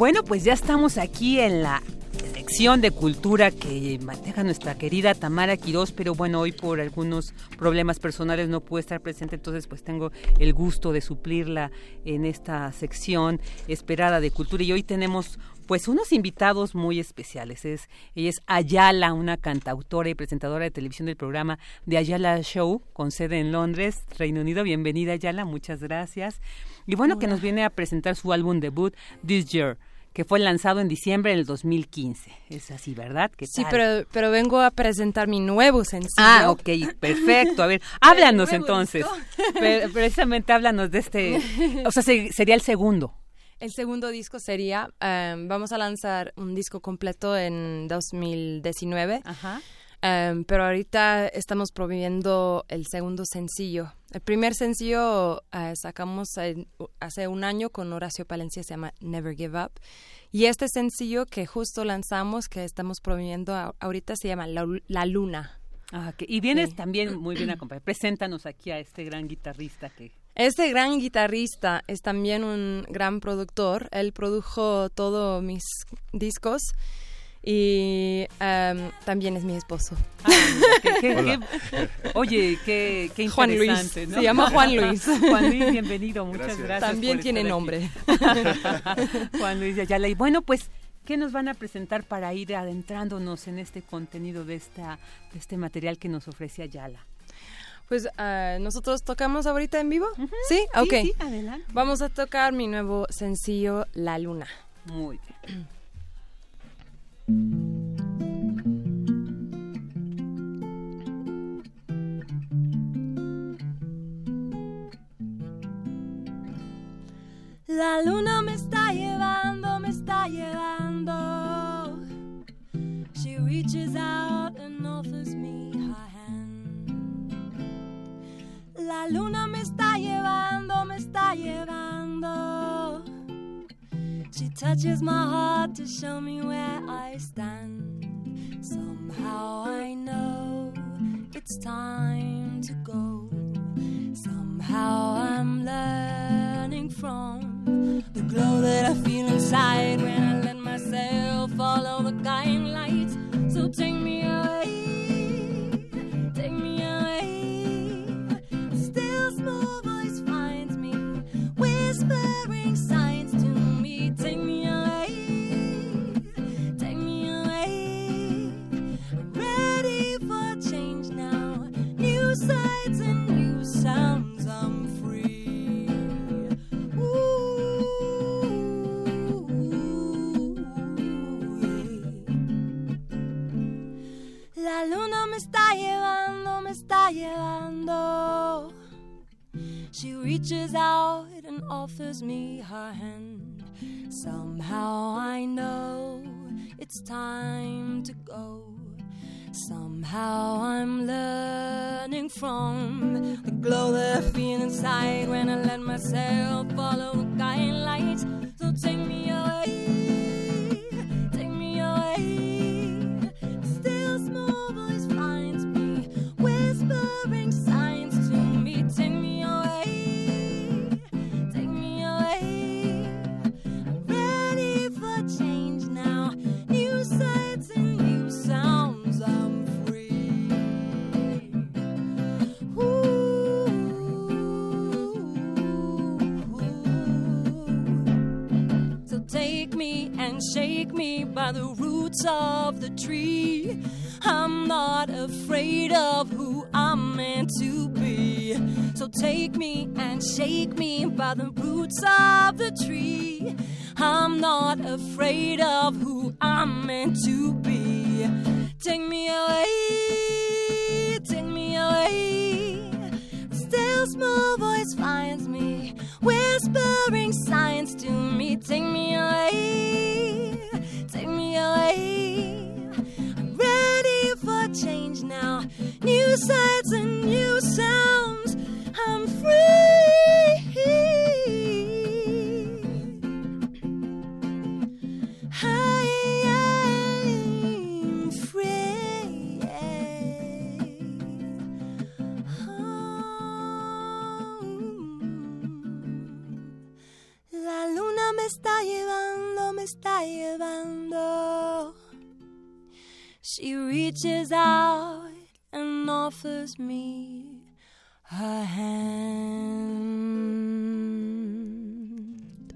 Bueno, pues ya estamos aquí en la sección de cultura que maneja nuestra querida Tamara Quirós, pero bueno, hoy por algunos problemas personales no puede estar presente, entonces pues tengo el gusto de suplirla en esta sección esperada de cultura y hoy tenemos pues unos invitados muy especiales. Es, ella es Ayala, una cantautora y presentadora de televisión del programa de Ayala Show, con sede en Londres, Reino Unido. Bienvenida Ayala, muchas gracias. Y bueno, que nos viene a presentar su álbum debut, This Year que fue lanzado en diciembre del 2015. Es así, ¿verdad? ¿Qué sí, pero, pero vengo a presentar mi nuevo sencillo. Ah, ok, perfecto. A ver, háblanos entonces. precisamente háblanos de este, o sea, sería el segundo. El segundo disco sería, um, vamos a lanzar un disco completo en 2019. Ajá. Um, pero ahorita estamos promoviendo el segundo sencillo. El primer sencillo uh, sacamos hace un año con Horacio Palencia, se llama Never Give Up. Y este sencillo que justo lanzamos, que estamos promoviendo ahorita, se llama La, Luna. Ah, y vienes también muy bien acompañado. Preséntanos aquí a este gran guitarrista que... Este gran guitarrista es también un gran productor. Él produjo todos mis discos y um, también es mi esposo. Ah, oye, qué, qué Juan Luis. Se llama Juan Luis. Juan Luis, bienvenido, muchas gracias. también tiene nombre. Juan Luis de Ayala. Y bueno, pues, ¿qué nos van a presentar para ir adentrándonos en este contenido de, esta, de este material que nos ofrece Ayala? Pues uh, nosotros tocamos ahorita en vivo. ¿Sí? Ok. Sí, adelante. Vamos a tocar mi nuevo sencillo, La Luna. Muy bien. La luna me está llevando, me está llevando. She reaches out and offers me her hand. La luna me está llevando, me está llevando. She touches my heart to show me where I stand. Somehow I know it's time to go. Somehow I'm learning from the glow that I feel inside when I let myself follow the guiding light. So take me away, take me away. Still small voice finds me, whispering signs offers me her hand. Somehow I know it's time to go. Somehow I'm learning from the glow that I feel inside when I let myself follow the guiding light. So take me away, take me by the roots of the tree. I'm not afraid of who I'm meant to be. So take me and shake me by the roots of the tree. I'm not afraid of who I'm meant to be. Take me away, take me away. Still small voice finds me, whispering signs to me. Take me away, take me away. I'm ready for change now. New sights and new sounds. I'm free. Está llevando, me está llevando. She reaches out and offers me her hand.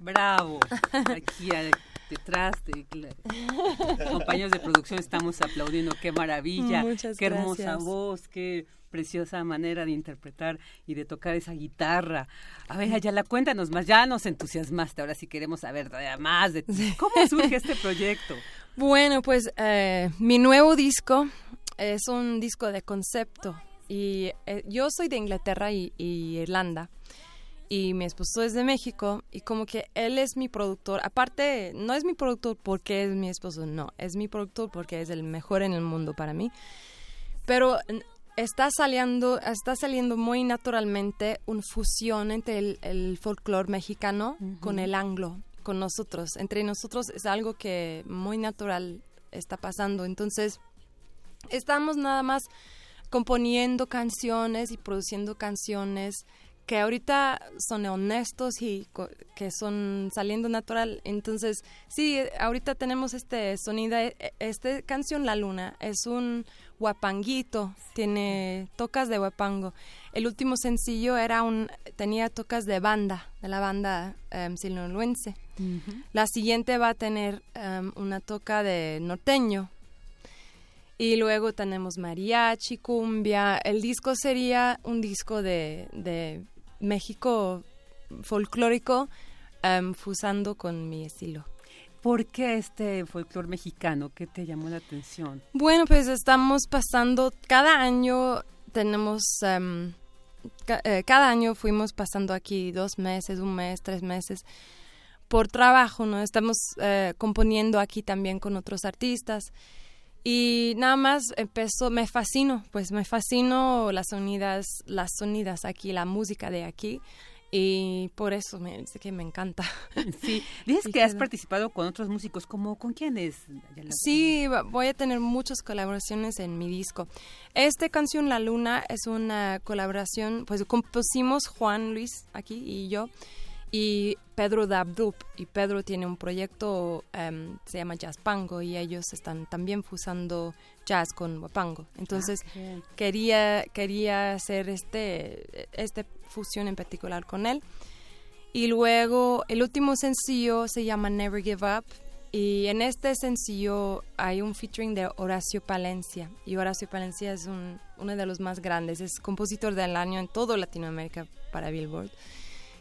Bravo. Aquí a- de cla- compañeros de producción estamos aplaudiendo. Qué maravilla. Muchas qué hermosa gracias. voz, qué preciosa manera de interpretar y de tocar esa guitarra. A ver, Ayala, cuéntanos más. Ya nos entusiasmaste. Ahora sí queremos saber más de ti. ¿Cómo surge este proyecto? Bueno, pues eh, mi nuevo disco es un disco de concepto y eh, yo soy de Inglaterra y, y Irlanda y mi esposo es de México y como que él es mi productor. Aparte, no es mi productor porque es mi esposo, no, es mi productor porque es el mejor en el mundo para mí. Pero está saliendo, está saliendo muy naturalmente una fusión entre el, el folclore mexicano con el anglo, con nosotros. Entre nosotros es algo que muy natural está pasando. Entonces, estamos nada más componiendo canciones y produciendo canciones que ahorita son honestos y que son saliendo natural. Entonces, sí, ahorita tenemos este sonido, e- e- esta canción La Luna es un guapanguito, tiene tocas de guapango. El último sencillo era un tenía tocas de banda, de la banda um, sinaloense. La siguiente va a tener em, una toca de norteño. Y luego tenemos mariachi, cumbia. El disco sería un disco de, de México folclórico em, fusando con mi estilo. ¿Por qué este folclore mexicano? ¿Qué te llamó la atención? Bueno, pues estamos pasando, cada año tenemos, em, ca- eh, cada año fuimos pasando aquí dos meses, un mes, tres meses por trabajo, ¿no? Estamos eh, componiendo aquí también con otros artistas y nada más empezó, me fascino, pues me fascino las sonidas, las sonidas aquí, la música de aquí y por eso me dice que me encanta. Sí, dices que has participado con otros músicos, ¿como con quiénes? Sí, voy a tener muchas colaboraciones en mi disco. Esta canción La Luna es una colaboración, pues compusimos Juan Luis aquí y yo y Pedro Dabdup y Pedro tiene un proyecto em, se llama Jazz Pango y ellos están también fusando jazz con wapango. Entonces Ah, quería quería hacer este este fusión en particular con él. Y luego el último sencillo se llama Never Give Up. Y en este sencillo hay un featuring de Horacio Palencia. Y Horacio Palencia es un, uno de los más grandes. Es compositor del año en toda Latinoamérica para Billboard.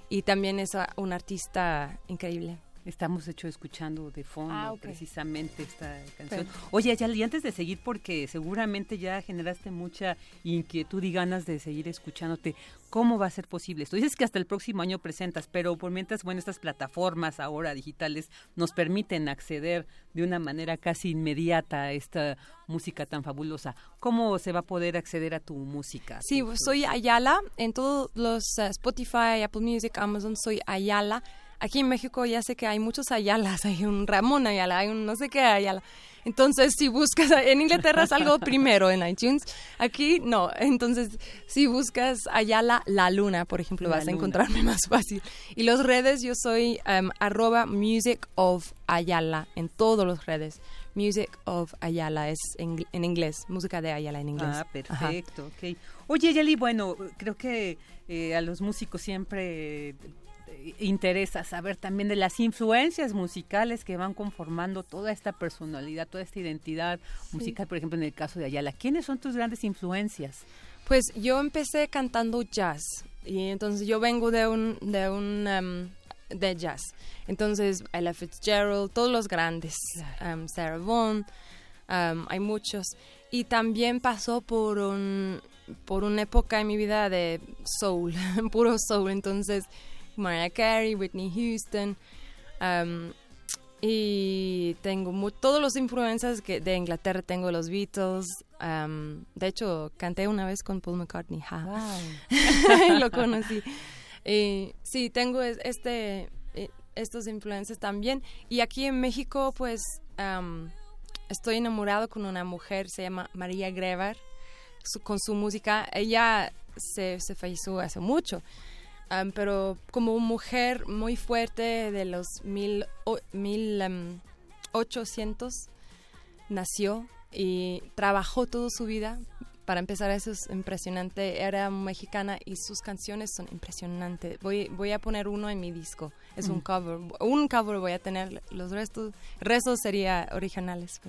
Y también es un artista increíble. Estamos hecho escuchando de fondo Ah, precisamente esta canción. Oye, Ayala, y antes de seguir, porque seguramente ya generaste mucha inquietud y ganas de seguir escuchándote, ¿cómo va a ser posible esto? Dices que hasta el próximo año presentas, pero por mientras, bueno, estas plataformas ahora digitales nos permiten acceder de una manera casi inmediata a esta música tan fabulosa. ¿Cómo se va a poder acceder a tu música? Sí, pues, soy Ayala. En todos los eh, Spotify, Apple Music, Amazon, soy Ayala. Aquí en México ya sé que hay muchos Ayalas. Hay un Ramón Ayala, hay un no sé qué Ayala. Entonces, si buscas, en Inglaterra salgo primero en iTunes. Aquí no. Entonces, si buscas Ayala La Luna, por ejemplo, La vas a encontrarme más fácil. Y los redes, yo soy em, arroba Music of Ayala en todas las redes. Music of Ayala es en, en inglés, música de Ayala en inglés. Ah, Ajá. perfecto, ok. Oye, Yeli, bueno, creo que eh, a los músicos siempre interesa saber también de las influencias musicales que van conformando toda esta personalidad, toda esta identidad musical, por ejemplo, en el caso de Ayala. ¿Quiénes son tus grandes influencias? Pues yo empecé cantando jazz y entonces yo vengo de un de un em, de jazz. Entonces, Ella Fitzgerald, todos los grandes, em, Sarah Vaughan, em, hay muchos. Y también pasó por un por una época en mi vida de soul, puro soul. Entonces, Mariah Carey, Whitney Houston. Um, y tengo todos los influencias que de Inglaterra tengo los Beatles um, de hecho canté una vez con Paul McCartney lo conocí. Y sí tengo este e, estos influencias también. Y aquí en México pues um, estoy enamorado con una mujer se llama María Grevar con su música. Ella se, se falleció hace mucho pero como mujer muy fuerte de los mil, mil nació y trabajó toda su vida. Para empezar, eso es impresionante. Era mexicana y sus canciones son impresionantes. Voy, voy a poner uno en mi disco. Es un cover. Un cover voy a tener. Los restos, restos serían originales.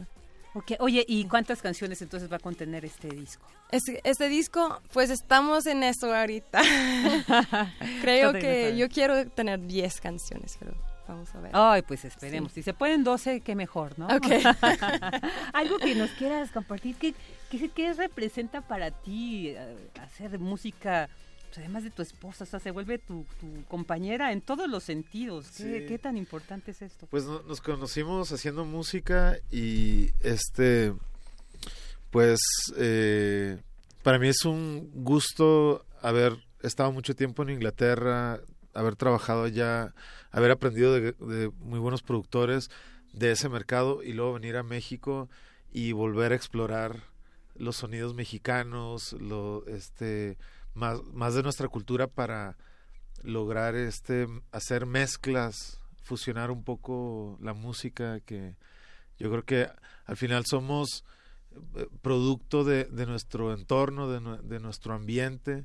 Oye, ¿y cuántas canciones entonces va a contener este disco? Este, este disco, pues estamos en eso ahorita. Creo que yo quiero tener 10 canciones, pero vamos a ver. Ay, pues esperemos. Si se pueden 12, qué mejor, ¿no? Ok. Algo que nos quieras compartir, ¿qué, qué, representa para ti eh, hacer música? Pues, además de tu esposa, o sea, se vuelve tu, compañera en todos los sentidos. ¿Qué, tan importante es esto? Pues nos conocimos haciendo música y este, pues eh, para mí es un gusto haber estado mucho tiempo en Inglaterra, haber trabajado allá, haber aprendido de, de muy buenos productores de ese mercado y luego venir a México y volver a explorar los sonidos mexicanos, lo, este, más, de nuestra cultura para lograr este hacer mezclas, fusionar un poco la música que yo creo que al final somos eh, producto de, nuestro entorno, de nuestro ambiente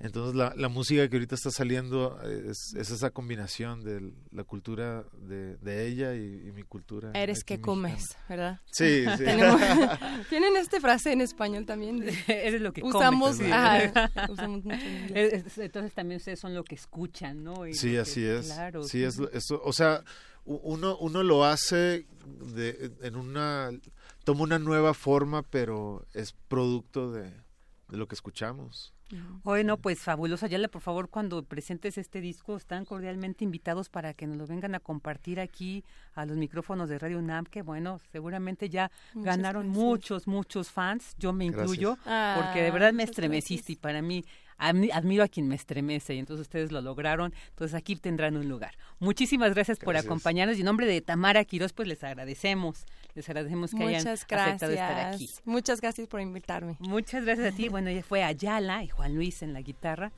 entonces la, la, música que ahorita está saliendo es, esa combinación de la cultura de, de ella y, mi cultura. Eres que comes, ¿verdad? Sí, sí. Tienen esta frase en español también. Eres lo que usamos, comes. usamos mucho Entonces también ustedes son lo que escuchan, ¿no? sí, así es. Claro. Sí, es eso. O sea, uno, uno lo hace de, en una... Toma una nueva forma, pero es producto de, de lo que escuchamos. Bueno, pues fabuloso. Ayala, por favor, cuando presentes este disco, están cordialmente invitados para que nos lo vengan a compartir aquí a los micrófonos de Radio UNAM, que bueno, seguramente ya ganaron muchos, muchos fans, yo me incluyo, porque de verdad me estremeciste y para mí admiro a quien me estremece y entonces ustedes lo lograron, entonces aquí tendrán un lugar. Muchísimas gracias, por acompañarnos y en nombre de Tamara Quiroz pues les agradecemos, les agradecemos que hayan aceptado estar aquí. Muchas gracias por invitarme. Muchas gracias a ti, bueno, ella fue Ayala y Juan Luis en la guitarra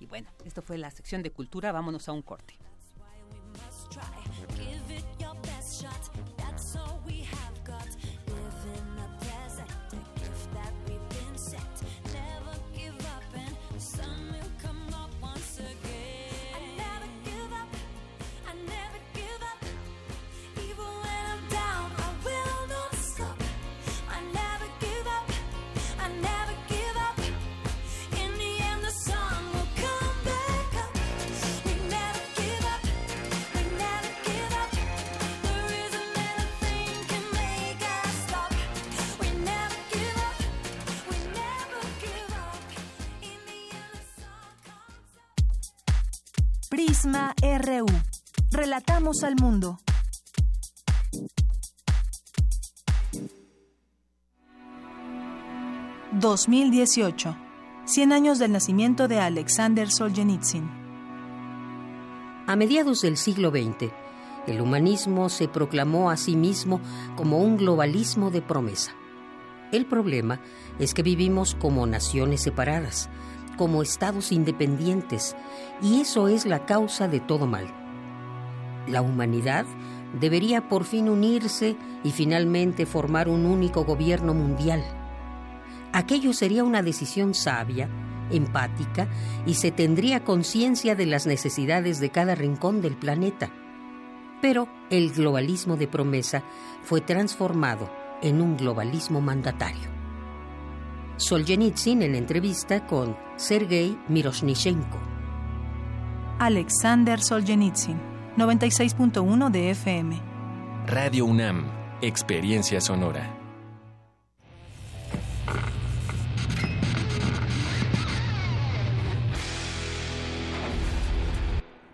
y bueno, esto fue la sección de cultura, vámonos a un corte. Prisma RU. Relatamos al mundo. ...2018... ...100 años del nacimiento de Alexander Solzhenitsyn. A mediados del siglo XX... ...el humanismo se proclamó a sí mismo... ...como un globalismo de promesa. El problema es que vivimos como naciones separadas como estados independientes, y eso es la causa de todo mal. La humanidad debería por fin unirse y finalmente formar un único gobierno mundial. Aquello sería una decisión sabia empática y se tendría conciencia de las necesidades de cada rincón del planeta. Pero el globalismo de promesa fue transformado en un globalismo mandatario. Solzhenitsyn en entrevista con Sergei Miroshnichenko. Alexander Solzhenitsyn, 96.1 de FM. Radio UNAM, Experiencia Sonora.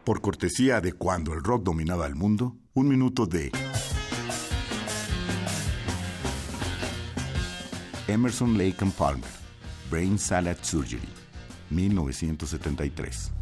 Por cortesía de cuando el rock dominaba el mundo, un minuto de Emerson Lake and Palmer, Brain Salad Surgery, 1973.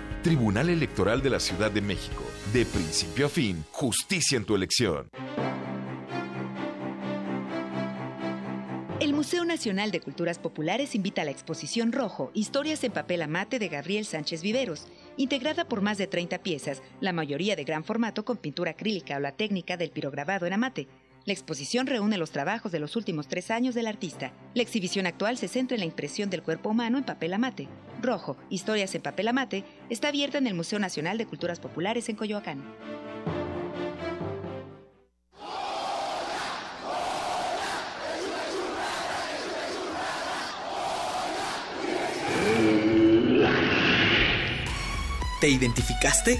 Tribunal Electoral de la Ciudad de México. De principio a fin, justicia en tu elección. El Museo Nacional de Culturas Populares invita a la exposición Rojo, Historias en papel amate de Gabriel Sánchez Viveros, integrada por más de 30 piezas, la mayoría de gran formato con pintura acrílica o la técnica del pirograbado en amate. La exposición reúne los trabajos de los últimos tres años del artista. La exhibición actual se centra en la impresión del cuerpo humano en papel amate. Rojo, Historias en papel amate, está abierta en el Museo Nacional de Culturas Populares en Coyoacán. ¿Te identificaste?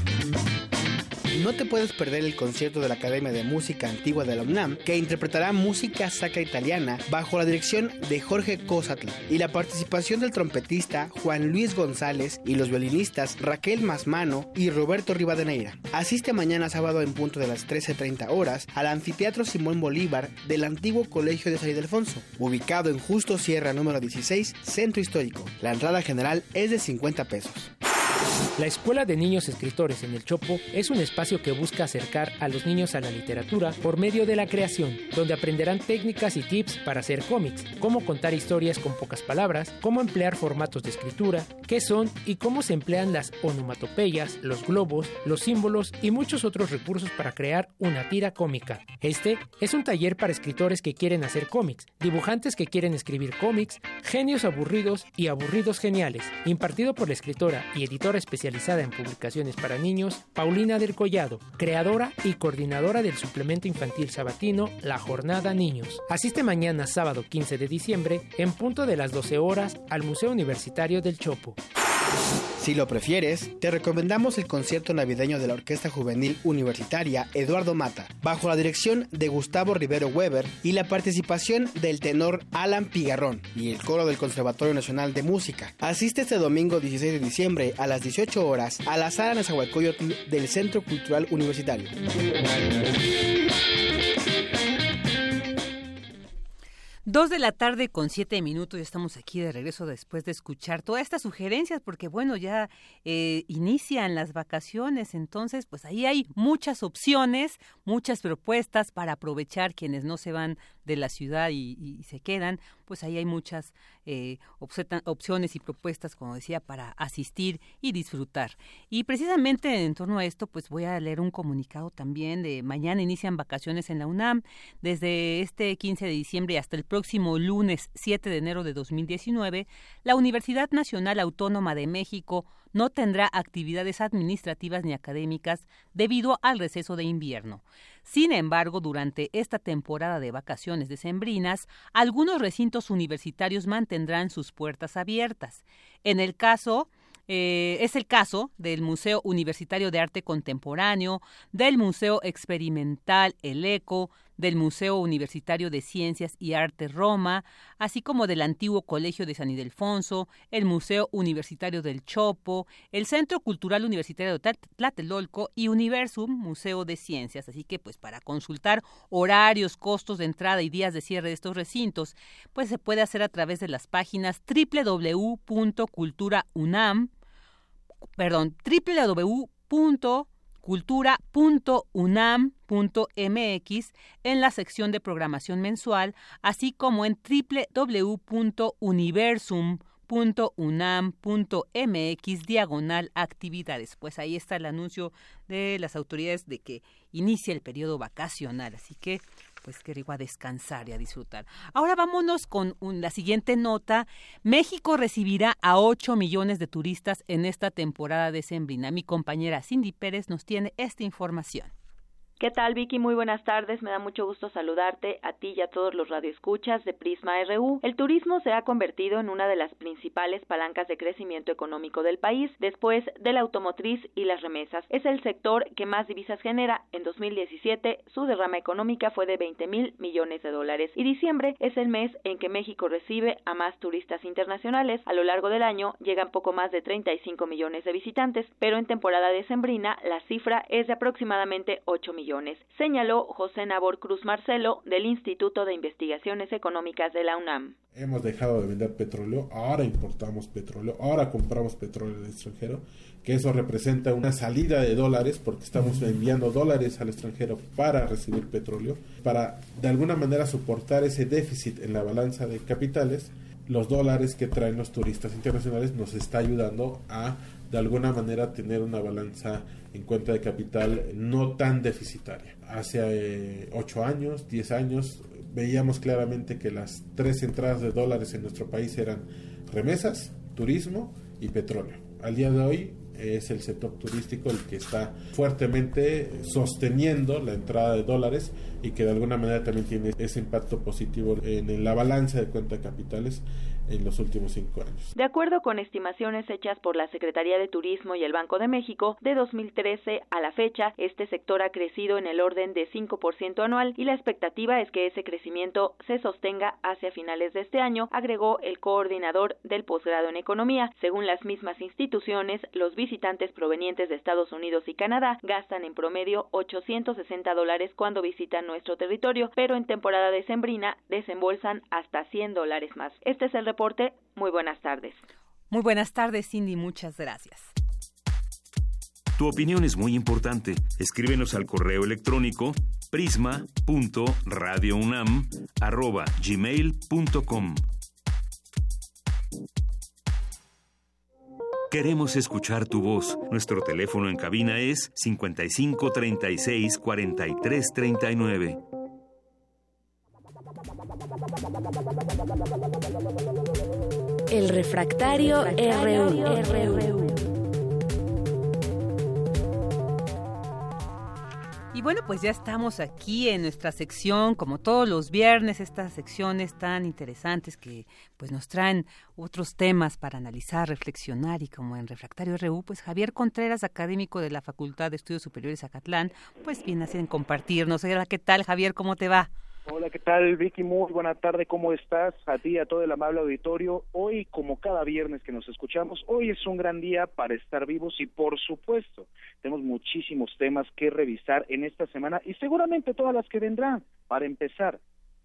No te puedes perder el concierto de la Academia de Música Antigua de la UNAM, que interpretará música sacra italiana bajo la dirección de Jorge Cosatl y la participación del trompetista Juan Luis González y los violinistas Raquel Masmano y Roberto Rivadeneira. Asiste mañana sábado en punto de las 13.30 horas al Anfiteatro Simón Bolívar del antiguo Colegio de San Ildefonso, ubicado en Justo Sierra número 16, Centro Histórico. La entrada general es de 50 pesos. La Escuela de Niños Escritores en el Chopo es un espacio que busca acercar a los niños a la literatura por medio de la creación, donde aprenderán técnicas y tips para hacer cómics, cómo contar historias con pocas palabras, cómo emplear formatos de escritura, qué son y cómo se emplean las onomatopeyas, los globos, los símbolos y muchos otros recursos para crear una tira cómica. Este es un taller para escritores que quieren hacer cómics, dibujantes que quieren escribir cómics, genios aburridos y aburridos geniales, impartido por la escritora y editora especial especializada en publicaciones para niños, Paulina del Collado, creadora y coordinadora del suplemento infantil sabatino La Jornada Niños. Asiste mañana sábado 15 de diciembre en punto de las 12 horas al Museo Universitario del Chopo. Si lo prefieres, te recomendamos el concierto navideño de la Orquesta Juvenil Universitaria Eduardo Mata, bajo la dirección de Gustavo Rivero Weber y la participación del tenor Alan Pigarrón y el coro del Conservatorio Nacional de Música. Asiste este domingo 16 de diciembre a las 18 horas a la sala Nezahualcóyotl del Centro Cultural Universitario. Dos de la tarde con siete minutos, ya estamos aquí de regreso después de escuchar todas estas sugerencias, porque bueno, ya eh, inician las vacaciones, entonces pues ahí hay muchas opciones, muchas propuestas para aprovechar quienes no se van de la ciudad y, se quedan, pues ahí hay muchas eh, opciones y propuestas, como decía, para asistir y disfrutar. Y precisamente en torno a esto, pues voy a leer un comunicado también de mañana inician vacaciones en la UNAM, desde este 15 de diciembre hasta el próximo lunes 7 de enero de 2019, la Universidad Nacional Autónoma de México no tendrá actividades administrativas ni académicas debido al receso de invierno. Sin embargo, durante esta temporada de vacaciones decembrinas, algunos recintos universitarios mantendrán sus puertas abiertas. En el caso eh, es el caso del Museo Universitario de Arte Contemporáneo, del Museo Experimental El Eco, del Museo Universitario de Ciencias y Arte Roma, así como del antiguo Colegio de San Ildefonso, el Museo Universitario del Chopo, el Centro Cultural Universitario de Tlatelolco y Universum, Museo de Ciencias. Así que, pues, para consultar horarios, costos de entrada y días de cierre de estos recintos, pues se puede hacer a través de las páginas www.culturaunam, perdón, www cultura.unam.mx en la sección de programación mensual, así como en www.universum.unam.mx diagonal actividades. Pues ahí está el anuncio de las autoridades de que inicia el periodo vacacional. Así que pues que digo a descansar y a disfrutar. Ahora vámonos con la siguiente nota. México recibirá a 8 millones de turistas en esta temporada de Sembrina. Mi compañera Cindy Pérez nos tiene esta información. ¿Qué tal, Vicky? Muy buenas tardes. Me da mucho gusto saludarte a ti y a todos los radioescuchas de Prisma RU. El turismo se ha convertido en una de las principales palancas de crecimiento económico del país, después de la automotriz y las remesas. Es el sector que más divisas genera. En 2017, su derrama económica fue de 20 mil millones de dólares. Y diciembre es el mes en que México recibe a más turistas internacionales. A lo largo del año llegan poco más de 35 millones de visitantes, pero en temporada decembrina la cifra es de aproximadamente 8 millones señaló José Nabor Cruz Marcelo del Instituto de Investigaciones Económicas de la UNAM. Hemos dejado de vender petróleo, ahora importamos petróleo, ahora compramos petróleo del extranjero, que eso representa una salida de dólares porque estamos enviando dólares al extranjero para recibir petróleo, para de alguna manera soportar ese déficit en la balanza de capitales los dólares que traen los turistas internacionales nos está ayudando a de alguna manera tener una balanza en cuenta de capital no tan deficitaria. Hace eh, 8 años, 10 años, veíamos claramente que las tres entradas de dólares en nuestro país eran remesas, turismo y petróleo. Al día de hoy es el sector turístico el que está fuertemente sosteniendo la entrada de dólares y que de alguna manera también tiene ese impacto positivo en la balanza de cuenta de capitales en los últimos cinco años. De acuerdo con estimaciones hechas por la Secretaría de Turismo y el Banco de México, de 2013 a la fecha, este sector ha crecido en el orden de 5% anual y la expectativa es que ese crecimiento se sostenga hacia finales de este año, agregó el coordinador del posgrado en economía. Según las mismas instituciones, los visitantes provenientes de Estados Unidos y Canadá gastan en promedio 860 dólares cuando visitan nuestro territorio, pero en temporada decembrina desembolsan hasta 100 dólares más. Este es el reporte. Muy buenas tardes. Muy buenas tardes, Cindy. Muchas gracias. Tu opinión es muy importante. Escríbenos al correo electrónico prisma.radiounam@gmail.com. Queremos escuchar tu voz. Nuestro teléfono en cabina es 55 36 el refractario, Y bueno, pues ya estamos aquí en nuestra sección, como todos los viernes, estas secciones tan interesantes que pues nos traen otros temas para analizar, reflexionar y como en Refractario RU, pues Javier Contreras, académico de la Facultad de Estudios Superiores Acatlán, pues viene a compartirnos. Hola, ¿qué tal Javier? ¿Cómo te va? Hola, ¿qué tal Vicky? Muy buena tarde, ¿cómo estás? A ti, a todo el amable auditorio. Hoy, como cada viernes que nos escuchamos, hoy es un gran día para estar vivos y por supuesto, tenemos muchísimos temas que revisar en esta semana y seguramente todas las que vendrán. Para empezar,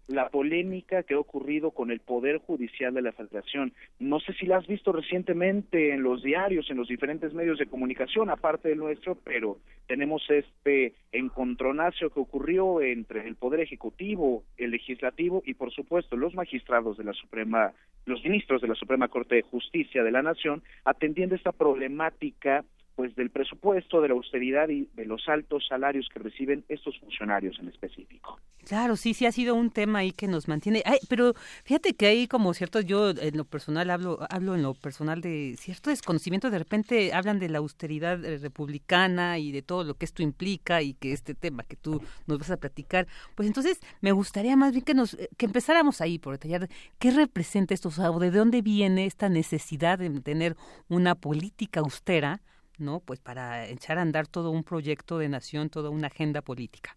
la polémica que ha ocurrido con el Poder Judicial de la Federación. No sé si la has visto recientemente en los diarios, en los diferentes medios de comunicación, aparte del nuestro, pero tenemos este encontronazo que ocurrió entre el Poder Ejecutivo, el Legislativo y, por supuesto, los magistrados de la Suprema, los ministros de la Suprema Corte de Justicia de la Nación, atendiendo esta problemática pues del presupuesto, de la austeridad y de los altos salarios que reciben estos funcionarios en específico. Claro, sí, sí ha sido un tema ahí que nos mantiene. Ay, pero fíjate que hay como cierto, yo en lo personal hablo, hablo en lo personal de cierto desconocimiento. De repente hablan de la austeridad eh, republicana y de todo lo que esto implica y que este tema que tú nos vas a platicar. Pues entonces me gustaría más bien que nos eh, que empezáramos ahí por detallar qué representa esto, o de dónde viene esta necesidad de tener una política austera ¿no? Pues para echar a andar todo un proyecto de nación, toda una agenda política.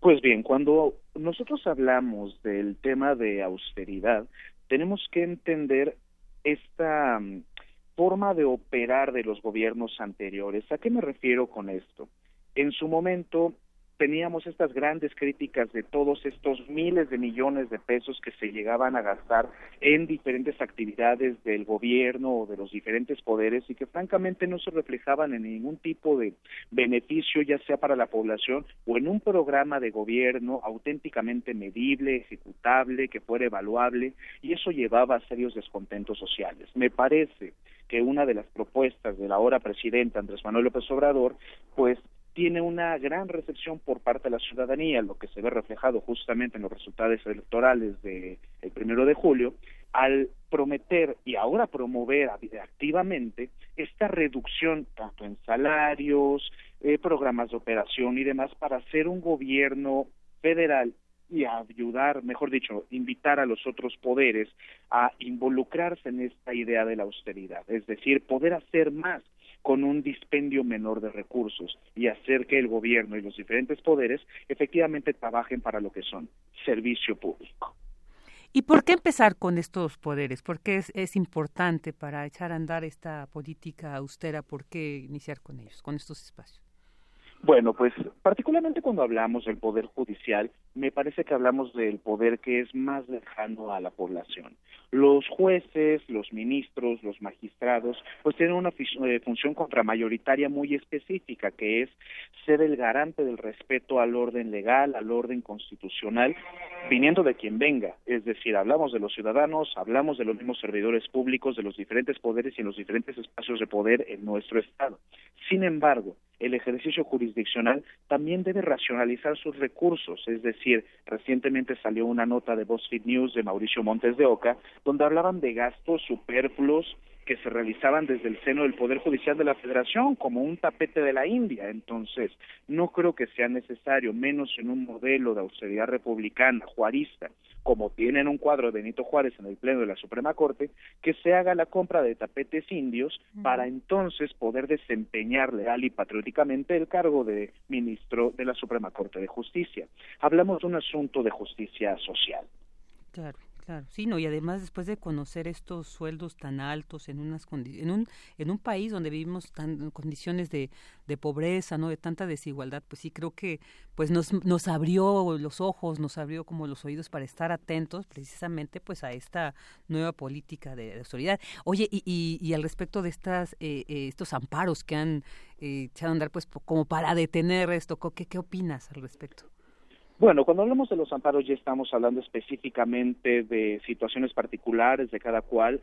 Pues bien, cuando nosotros hablamos del tema de austeridad, tenemos que entender esta mm, forma de operar de los gobiernos anteriores. ¿A qué me refiero con esto? En su momento, teníamos estas grandes críticas de todos estos miles de millones de pesos que se llegaban a gastar en diferentes actividades del gobierno o de los diferentes poderes y que francamente no se reflejaban en ningún tipo de beneficio, ya sea para la población o en un programa de gobierno auténticamente medible, ejecutable, que fuera evaluable, y eso llevaba a serios descontentos sociales. Me parece que una de las propuestas de la ahora presidenta Andrés Manuel López Obrador, pues tiene una gran recepción por parte de la ciudadanía, lo que se ve reflejado justamente en los resultados electorales del primero de julio, al prometer y ahora promover activamente esta reducción tanto en salarios, eh, programas de operación y demás para hacer un gobierno federal y ayudar, mejor dicho, invitar a los otros poderes a involucrarse en esta idea de la austeridad, es decir, poder hacer más con un dispendio menor de recursos y hacer que el gobierno y los diferentes poderes efectivamente trabajen para lo que son servicio público. ¿Y por qué empezar con estos poderes? ¿Por qué es, es, importante para echar a andar esta política austera? ¿Por qué iniciar con ellos, con estos espacios? Bueno, pues particularmente cuando hablamos del poder judicial, me parece que hablamos del poder que es más lejano a la población. Los jueces, los ministros, los magistrados, pues tienen una eh, función contramayoritaria muy específica, que es ser el garante del respeto al orden legal, al orden constitucional, viniendo de quien venga. Es decir, hablamos de los ciudadanos, hablamos de los mismos servidores públicos, de los diferentes poderes y en los diferentes espacios de poder en nuestro Estado. Sin embargo, el ejercicio jurisdiccional también debe racionalizar sus recursos, es decir, recientemente salió una nota de BuzzFeed News de Mauricio Montes de Oca, donde hablaban de gastos superfluos que se realizaban desde el seno del Poder Judicial de la Federación como un tapete de la India. Entonces, no creo que sea necesario, menos en un modelo de austeridad republicana, juarista, como tienen un cuadro de Benito Juárez en el Pleno de la Suprema Corte, que se haga la compra de tapetes indios para entonces poder desempeñar leal y patrióticamente el cargo de ministro de la Suprema Corte de Justicia. Hablamos de un asunto de justicia social. Claro. Claro, sí, no, y además después de conocer estos sueldos tan altos en unas en un en un país donde vivimos tan condiciones de, de pobreza, ¿no? de tanta desigualdad, pues sí creo que pues nos nos abrió los ojos, nos abrió como los oídos para estar atentos precisamente pues a esta nueva política de, autoridad. Oye, y, y, y, al respecto de estas eh, eh, estos amparos que han eh, echado a andar pues como para detener esto, ¿qué qué opinas al respecto? Bueno, cuando hablamos de los amparos ya estamos hablando específicamente de situaciones particulares de cada cual.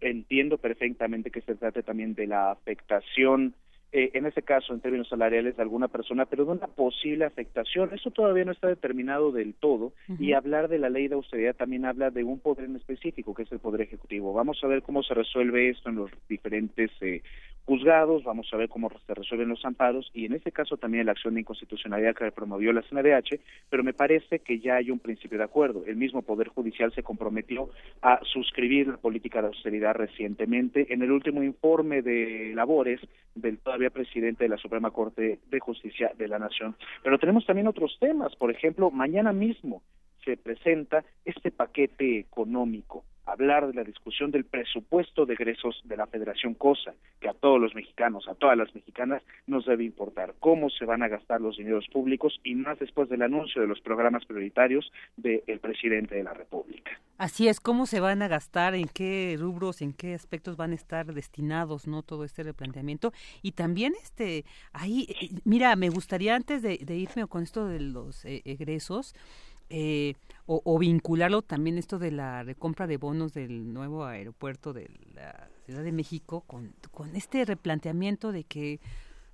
Entiendo perfectamente que se trate también de la afectación eh, en ese caso en términos salariales de alguna persona, pero de una posible afectación. Eso todavía no está determinado del todo y hablar de la ley de austeridad también habla de un poder en específico, que es el Poder Ejecutivo. Vamos a ver cómo se resuelve esto en los diferentes eh, juzgados, vamos a ver cómo se resuelven los amparos y en este caso también la acción de inconstitucionalidad que promovió la CNDH, pero me parece que ya hay un principio de acuerdo. El mismo Poder Judicial se comprometió a suscribir la política de austeridad recientemente. En el último informe de labores del todavía presidente de la Suprema Corte de Justicia de la Nación. Pero tenemos también otros temas. Por ejemplo, mañana mismo se presenta este paquete económico hablar de la discusión del presupuesto de egresos de la Federación COSA, que a todos los mexicanos, a todas las mexicanas, nos debe importar cómo se van a gastar los dineros públicos y más después del anuncio de los programas prioritarios del presidente de la República. Así es, cómo se van a gastar, en qué rubros, en qué aspectos van a estar destinados, ¿no? Todo este replanteamiento. Y también, este, ahí, eh, mira, me gustaría antes de, irme con esto de los eh, egresos, eh, o, vincularlo también esto de la recompra de bonos del nuevo aeropuerto de la Ciudad de México con, con este replanteamiento de que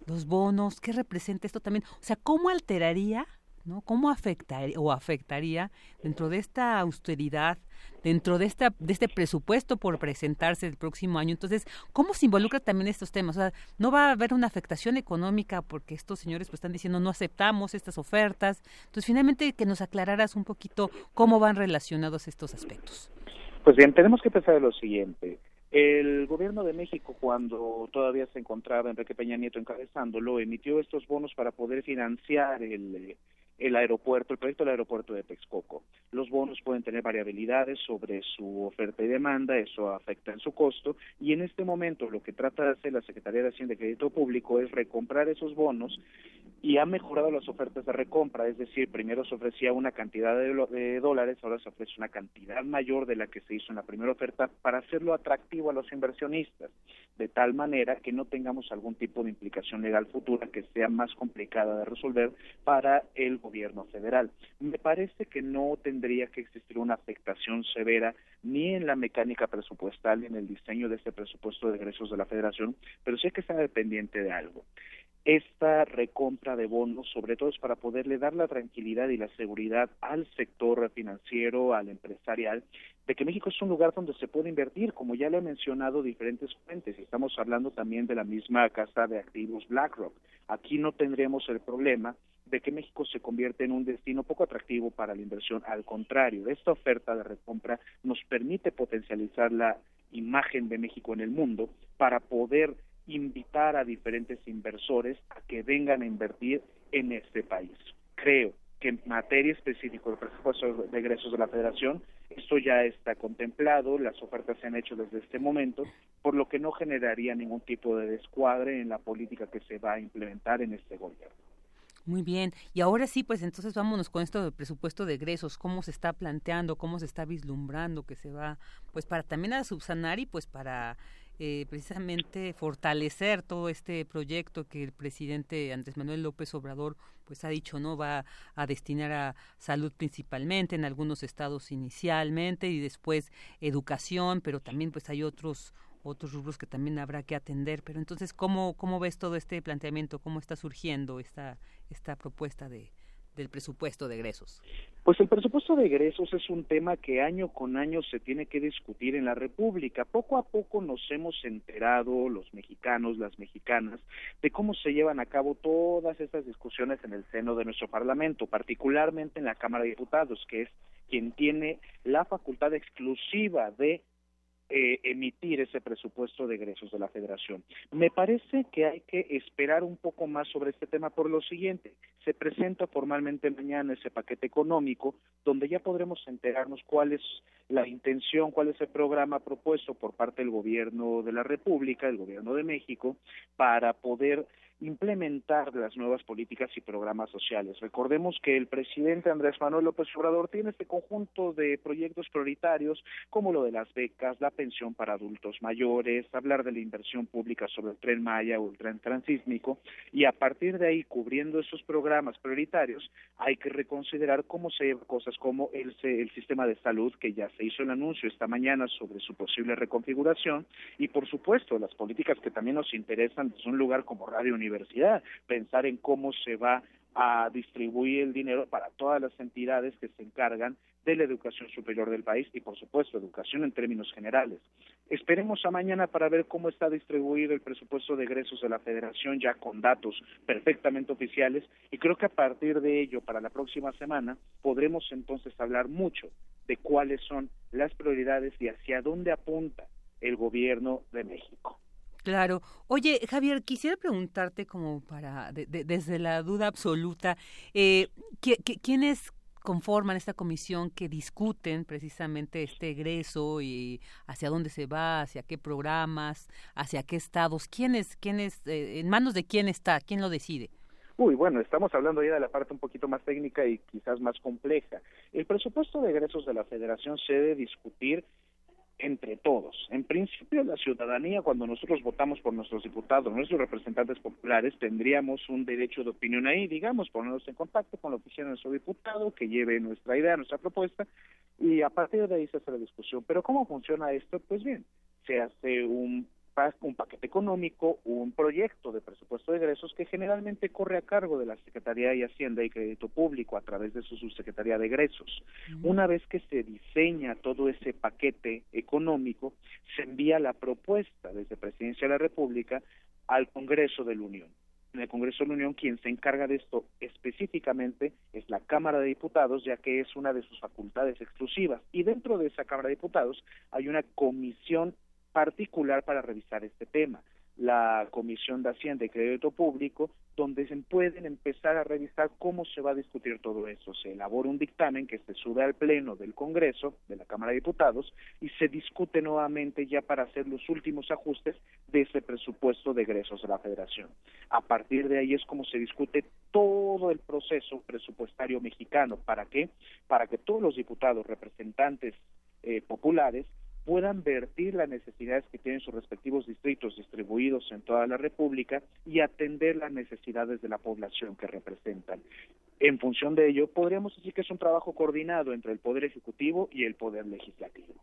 los bonos, ¿qué representa esto también? O sea, ¿cómo alteraría ¿no? ¿Cómo afectaría o afectaría dentro de esta austeridad, dentro de esta de este presupuesto por presentarse el próximo año? Entonces, ¿cómo se involucra también estos temas? O sea, no va a haber una afectación económica porque estos señores pues están diciendo no aceptamos estas ofertas. Entonces, finalmente que nos aclararas un poquito cómo van relacionados estos aspectos. Pues bien, tenemos que pensar en lo siguiente. El gobierno de México, cuando todavía se encontraba Enrique Peña Nieto encabezándolo, emitió estos bonos para poder financiar el, el aeropuerto, el proyecto del aeropuerto de Texcoco. Los bonos pueden tener variabilidades sobre su oferta y demanda, eso afecta en su costo, y en este momento lo que trata de hacer la Secretaría de Hacienda y Crédito Público es recomprar esos bonos y ha mejorado las ofertas de recompra, es decir, primero se ofrecía una cantidad de, dólares, ahora se ofrece una cantidad mayor de la que se hizo en la primera oferta para hacerlo atractivo a los inversionistas, de tal manera que no tengamos algún tipo de implicación legal futura que sea más complicada de resolver para el gobierno federal. Me parece que no tendría que existir una afectación severa ni en la mecánica presupuestal ni en el diseño de este presupuesto de egresos de la federación, pero sí hay que estar dependiente de algo esta recompra de bonos, sobre todo es para poderle dar la tranquilidad y la seguridad al sector financiero, al empresarial, de que México es un lugar donde se puede invertir, como ya le he mencionado diferentes fuentes, estamos hablando también de la misma casa de activos BlackRock. Aquí no tendremos el problema de que México se convierte en un destino poco atractivo para la inversión, al contrario, esta oferta de recompra nos permite potencializar la imagen de México en el mundo para poder invitar a diferentes inversores a que vengan a invertir en este país. Creo que en materia específica del presupuesto de egresos de la Federación, esto ya está contemplado, las ofertas se han hecho desde este momento, por lo que no generaría ningún tipo de descuadre en la política que se va a implementar en este gobierno. Muy bien, y ahora sí, pues entonces vámonos con esto del presupuesto de egresos, cómo se está planteando, cómo se está vislumbrando que se va, pues para también a subsanar y pues para eh, precisamente fortalecer todo este proyecto que el presidente Andrés Manuel López Obrador pues ha dicho no va a destinar a salud principalmente en algunos estados inicialmente y después educación pero también pues hay otros otros rubros que también habrá que atender pero entonces cómo cómo ves todo este planteamiento cómo está surgiendo esta esta propuesta de del presupuesto de egresos? Pues el presupuesto de egresos es un tema que año con año se tiene que discutir en la República. Poco a poco nos hemos enterado, los mexicanos, las mexicanas, de cómo se llevan a cabo todas estas discusiones en el seno de nuestro Parlamento, particularmente en la Cámara de Diputados, que es quien tiene la facultad exclusiva de eh, emitir ese presupuesto de egresos de la federación. Me parece que hay que esperar un poco más sobre este tema por lo siguiente. Se presenta formalmente mañana ese paquete económico donde ya podremos enterarnos cuál es la intención, cuál es el programa propuesto por parte del gobierno de la República, el gobierno de México, para poder implementar las nuevas políticas y programas sociales. Recordemos que el presidente Andrés Manuel López Obrador tiene este conjunto de proyectos prioritarios como lo de las becas, la pensión para adultos mayores, hablar de la inversión pública sobre el tren Maya o el tren transísmico y a partir de ahí, cubriendo esos programas prioritarios, hay que reconsiderar cómo se llevan cosas como el, el sistema de salud, que ya se hizo el anuncio esta mañana sobre su posible reconfiguración, y por supuesto las políticas que también nos interesan desde un lugar como Radio Universidad, pensar en cómo se va a distribuir el dinero para todas las entidades que se encargan de la educación superior del país y, por supuesto, educación en términos generales. Esperemos a mañana para ver cómo está distribuido el presupuesto de egresos de la Federación ya con datos perfectamente oficiales y creo que a partir de ello, para la próxima semana, podremos entonces hablar mucho de cuáles son las prioridades y hacia dónde apunta el gobierno de México. Claro. Oye, Javier, quisiera preguntarte como para, desde la duda absoluta, eh, ¿quiénes conforman esta comisión que discuten precisamente este egreso y hacia dónde se va, hacia qué programas, hacia qué estados, quiénes, quiénes, eh, en manos de quién está, quién lo decide. Uy, bueno, estamos hablando ya de la parte un poquito más técnica y quizás más compleja. El presupuesto de egresos de la Federación se debe discutir entre todos. En principio, la ciudadanía, cuando nosotros votamos por nuestros diputados, nuestros representantes populares, tendríamos un derecho de opinión ahí, digamos, ponernos en contacto con la oficina de nuestro diputado, que lleve nuestra idea, nuestra propuesta, y a partir de ahí se hace la discusión. Pero ¿cómo funciona esto? Pues bien, se hace un un paquete económico, un proyecto de presupuesto de egresos que generalmente corre a cargo de la Secretaría de Hacienda y Crédito Público a través de su subsecretaría de egresos. Una vez que se diseña todo ese paquete económico, se envía la propuesta desde Presidencia de la República al Congreso de la Unión. En el Congreso de la Unión quien se encarga de esto específicamente es la Cámara de Diputados, ya que es una de sus facultades exclusivas. Y dentro de esa Cámara de Diputados hay una comisión particular para revisar este tema, la Comisión de Hacienda y Crédito Público, donde se pueden empezar a revisar cómo se va a discutir todo eso. Se elabora un dictamen que se sube al Pleno del Congreso, de la Cámara de Diputados, y se discute nuevamente ya para hacer los últimos ajustes de ese presupuesto de egresos de la Federación. A partir de ahí es como se discute todo el proceso presupuestario mexicano. ¿Para qué? Para que todos los diputados, representantes eh, populares, puedan vertir las necesidades que tienen sus respectivos distritos distribuidos en toda la República y atender las necesidades de la población que representan. En función de ello, podríamos decir que es un trabajo coordinado entre el Poder Ejecutivo y el Poder Legislativo.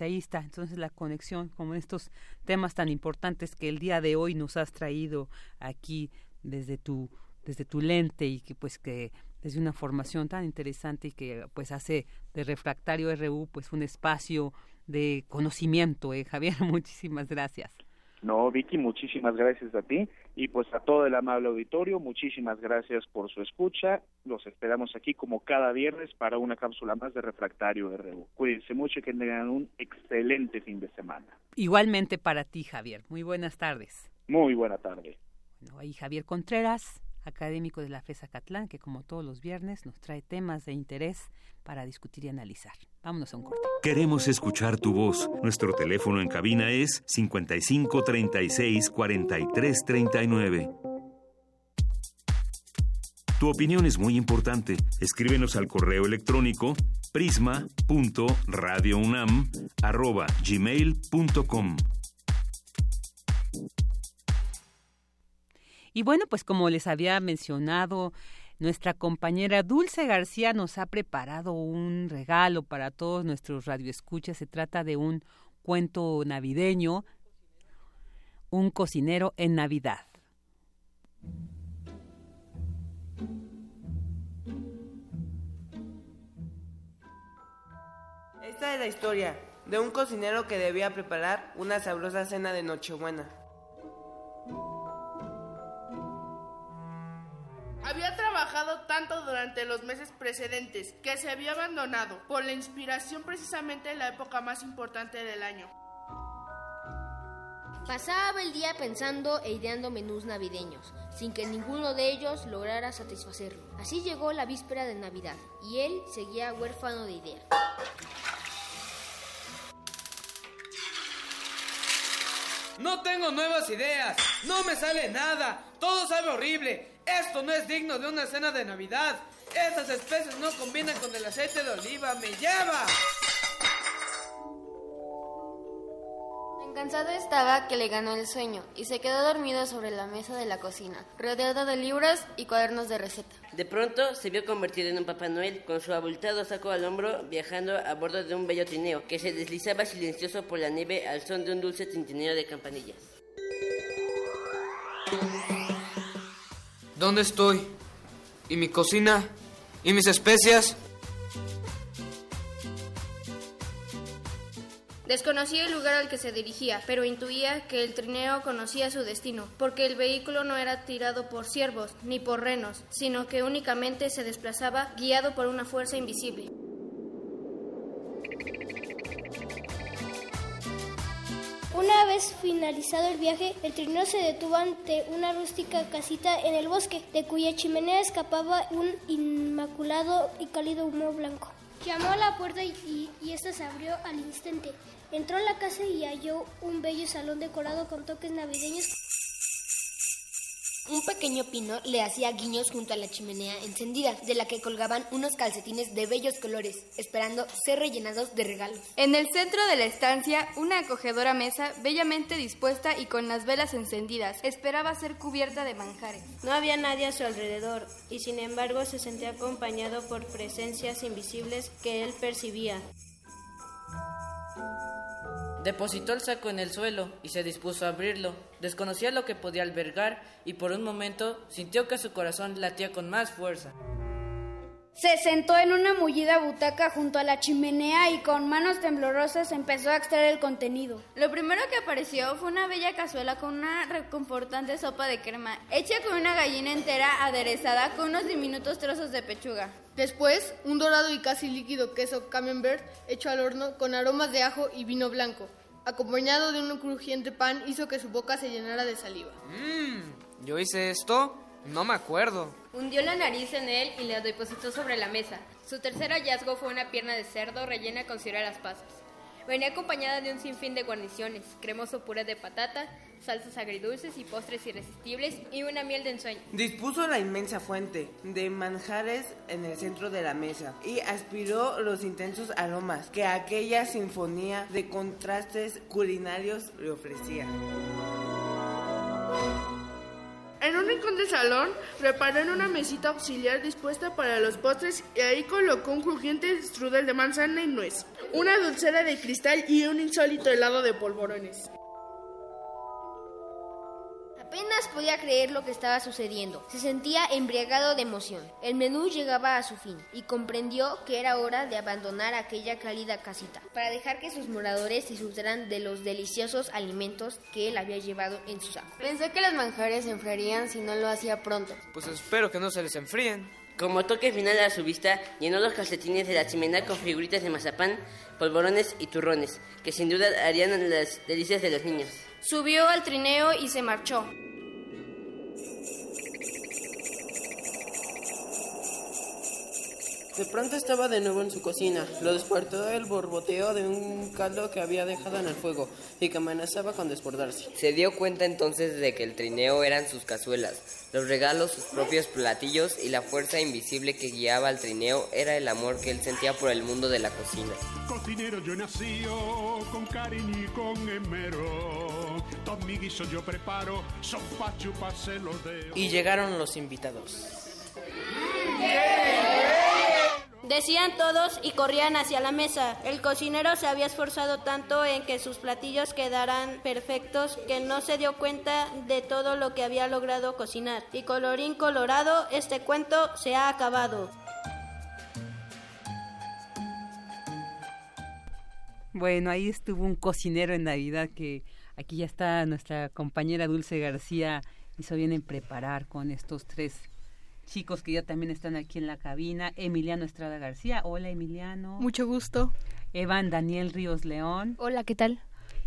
Ahí está, entonces la conexión con estos temas tan importantes que el día de hoy nos has traído aquí desde tu desde tu lente y que pues que desde una formación tan interesante y que pues hace de Refractario RU pues un espacio de conocimiento, ¿eh, Javier. Muchísimas gracias. No, Vicky, muchísimas gracias a ti y pues a todo el amable auditorio, muchísimas gracias por su escucha. Los esperamos aquí como cada viernes para una cápsula más de Refractario RU. Cuídense mucho y que tengan un excelente fin de semana. Igualmente para ti, Javier. Muy buenas tardes. Muy buena tarde. Bueno, ahí Javier Contreras, académico de la FESA Catlán, que como todos los viernes nos trae temas de interés para discutir y analizar. Vámonos a un corte. Queremos escuchar tu voz. Nuestro teléfono en cabina es 55 36 43 39. Tu opinión es muy importante. Escríbenos al correo electrónico prisma.radiounam@gmail.com. Y bueno, pues como les había mencionado nuestra compañera Dulce García nos ha preparado un regalo para todos nuestros radioescuchas. Se trata de un cuento navideño, un cocinero en Navidad. Esta es la historia de un cocinero que debía preparar una sabrosa cena de Nochebuena. Había trabajado tanto durante los meses precedentes que se había abandonado por la inspiración precisamente en la época más importante del año. Pasaba el día pensando e ideando menús navideños, sin que ninguno de ellos lograra satisfacerlo. Así llegó la víspera de Navidad y él seguía huérfano de ideas. No tengo nuevas ideas. No me sale nada. Todo sabe horrible. Esto no es digno de una cena de Navidad. Estas especies no combinan con el aceite de oliva. ¡Me lleva! Cansado estaba que le ganó el sueño y se quedó dormido sobre la mesa de la cocina, rodeado de libros y cuadernos de receta. De pronto se vio convertido en un Papá Noel con su abultado saco al hombro viajando a bordo de un bello trineo que se deslizaba silencioso por la nieve al son de un dulce tintineo de campanillas. ¿Dónde estoy? ¿Y mi cocina? ¿Y mis especias? Desconocía el lugar al que se dirigía, pero intuía que el trineo conocía su destino, porque el vehículo no era tirado por ciervos ni por renos, sino que únicamente se desplazaba guiado por una fuerza invisible. Una vez finalizado el viaje, el trineo se detuvo ante una rústica casita en el bosque, de cuya chimenea escapaba un inmaculado y cálido humo blanco. Llamó a la puerta y, y esta se abrió al instante. Entró a la casa y halló un bello salón decorado con toques navideños. Un pequeño pino le hacía guiños junto a la chimenea encendida, de la que colgaban unos calcetines de bellos colores, esperando ser rellenados de regalos. En el centro de la estancia, una acogedora mesa, bellamente dispuesta y con las velas encendidas, esperaba ser cubierta de manjares. No había nadie a su alrededor, y sin embargo se sentía acompañado por presencias invisibles que él percibía. Depositó el saco en el suelo y se dispuso a abrirlo. Desconocía lo que podía albergar y por un momento sintió que su corazón latía con más fuerza. Se sentó en una mullida butaca junto a la chimenea y con manos temblorosas empezó a extraer el contenido. Lo primero que apareció fue una bella cazuela con una reconfortante sopa de crema, hecha con una gallina entera aderezada con unos diminutos trozos de pechuga. Después, un dorado y casi líquido queso camembert hecho al horno con aromas de ajo y vino blanco, acompañado de un crujiente pan, hizo que su boca se llenara de saliva. Mmm, ¿yo hice esto? No me acuerdo. Hundió la nariz en él y la depositó sobre la mesa. Su tercer hallazgo fue una pierna de cerdo rellena con ciruelas pasas. Venía acompañada de un sinfín de guarniciones, cremoso puré de patata, salsas agridulces y postres irresistibles y una miel de ensueño. Dispuso la inmensa fuente de manjares en el centro de la mesa y aspiró los intensos aromas que aquella sinfonía de contrastes culinarios le ofrecía. En un rincón del salón, preparó en una mesita auxiliar dispuesta para los postres y ahí colocó un crujiente strudel de manzana y nuez, una dulcera de cristal y un insólito helado de polvorones. Apenas podía creer lo que estaba sucediendo. Se sentía embriagado de emoción. El menú llegaba a su fin y comprendió que era hora de abandonar aquella cálida casita para dejar que sus moradores disfrutaran de los deliciosos alimentos que él había llevado en su saco. Pensó que los manjares se enfriarían si no lo hacía pronto. Pues espero que no se les enfríen. Como toque final a su vista, llenó los calcetines de la chimenea con figuritas de mazapán, polvorones y turrones, que sin duda harían las delicias de los niños. Subió al trineo y se marchó. De pronto estaba de nuevo en su cocina. Lo despertó el borboteo de un caldo que había dejado en el fuego y que amenazaba con desbordarse. Se dio cuenta entonces de que el trineo eran sus cazuelas, los regalos, sus propios platillos y la fuerza invisible que guiaba al trineo era el amor que él sentía por el mundo de la cocina. Cocinero yo nací con cariño y con esmero. Todo mi guiso yo preparo, son pa' chuparse los dedos. Y llegaron los invitados. Decían todos y corrían hacia la mesa. El cocinero se había esforzado tanto en que sus platillos quedaran perfectos que no se dio cuenta de todo lo que había logrado cocinar. Y colorín colorado, este cuento se ha acabado. Bueno, ahí estuvo un cocinero en Navidad que aquí ya está nuestra compañera Dulce García. Hizo bien en preparar con estos tres chicos que ya también están aquí en la cabina. Emiliano Estrada García. Hola, Emiliano. Mucho gusto. Evan Daniel Ríos León. Hola, ¿qué tal?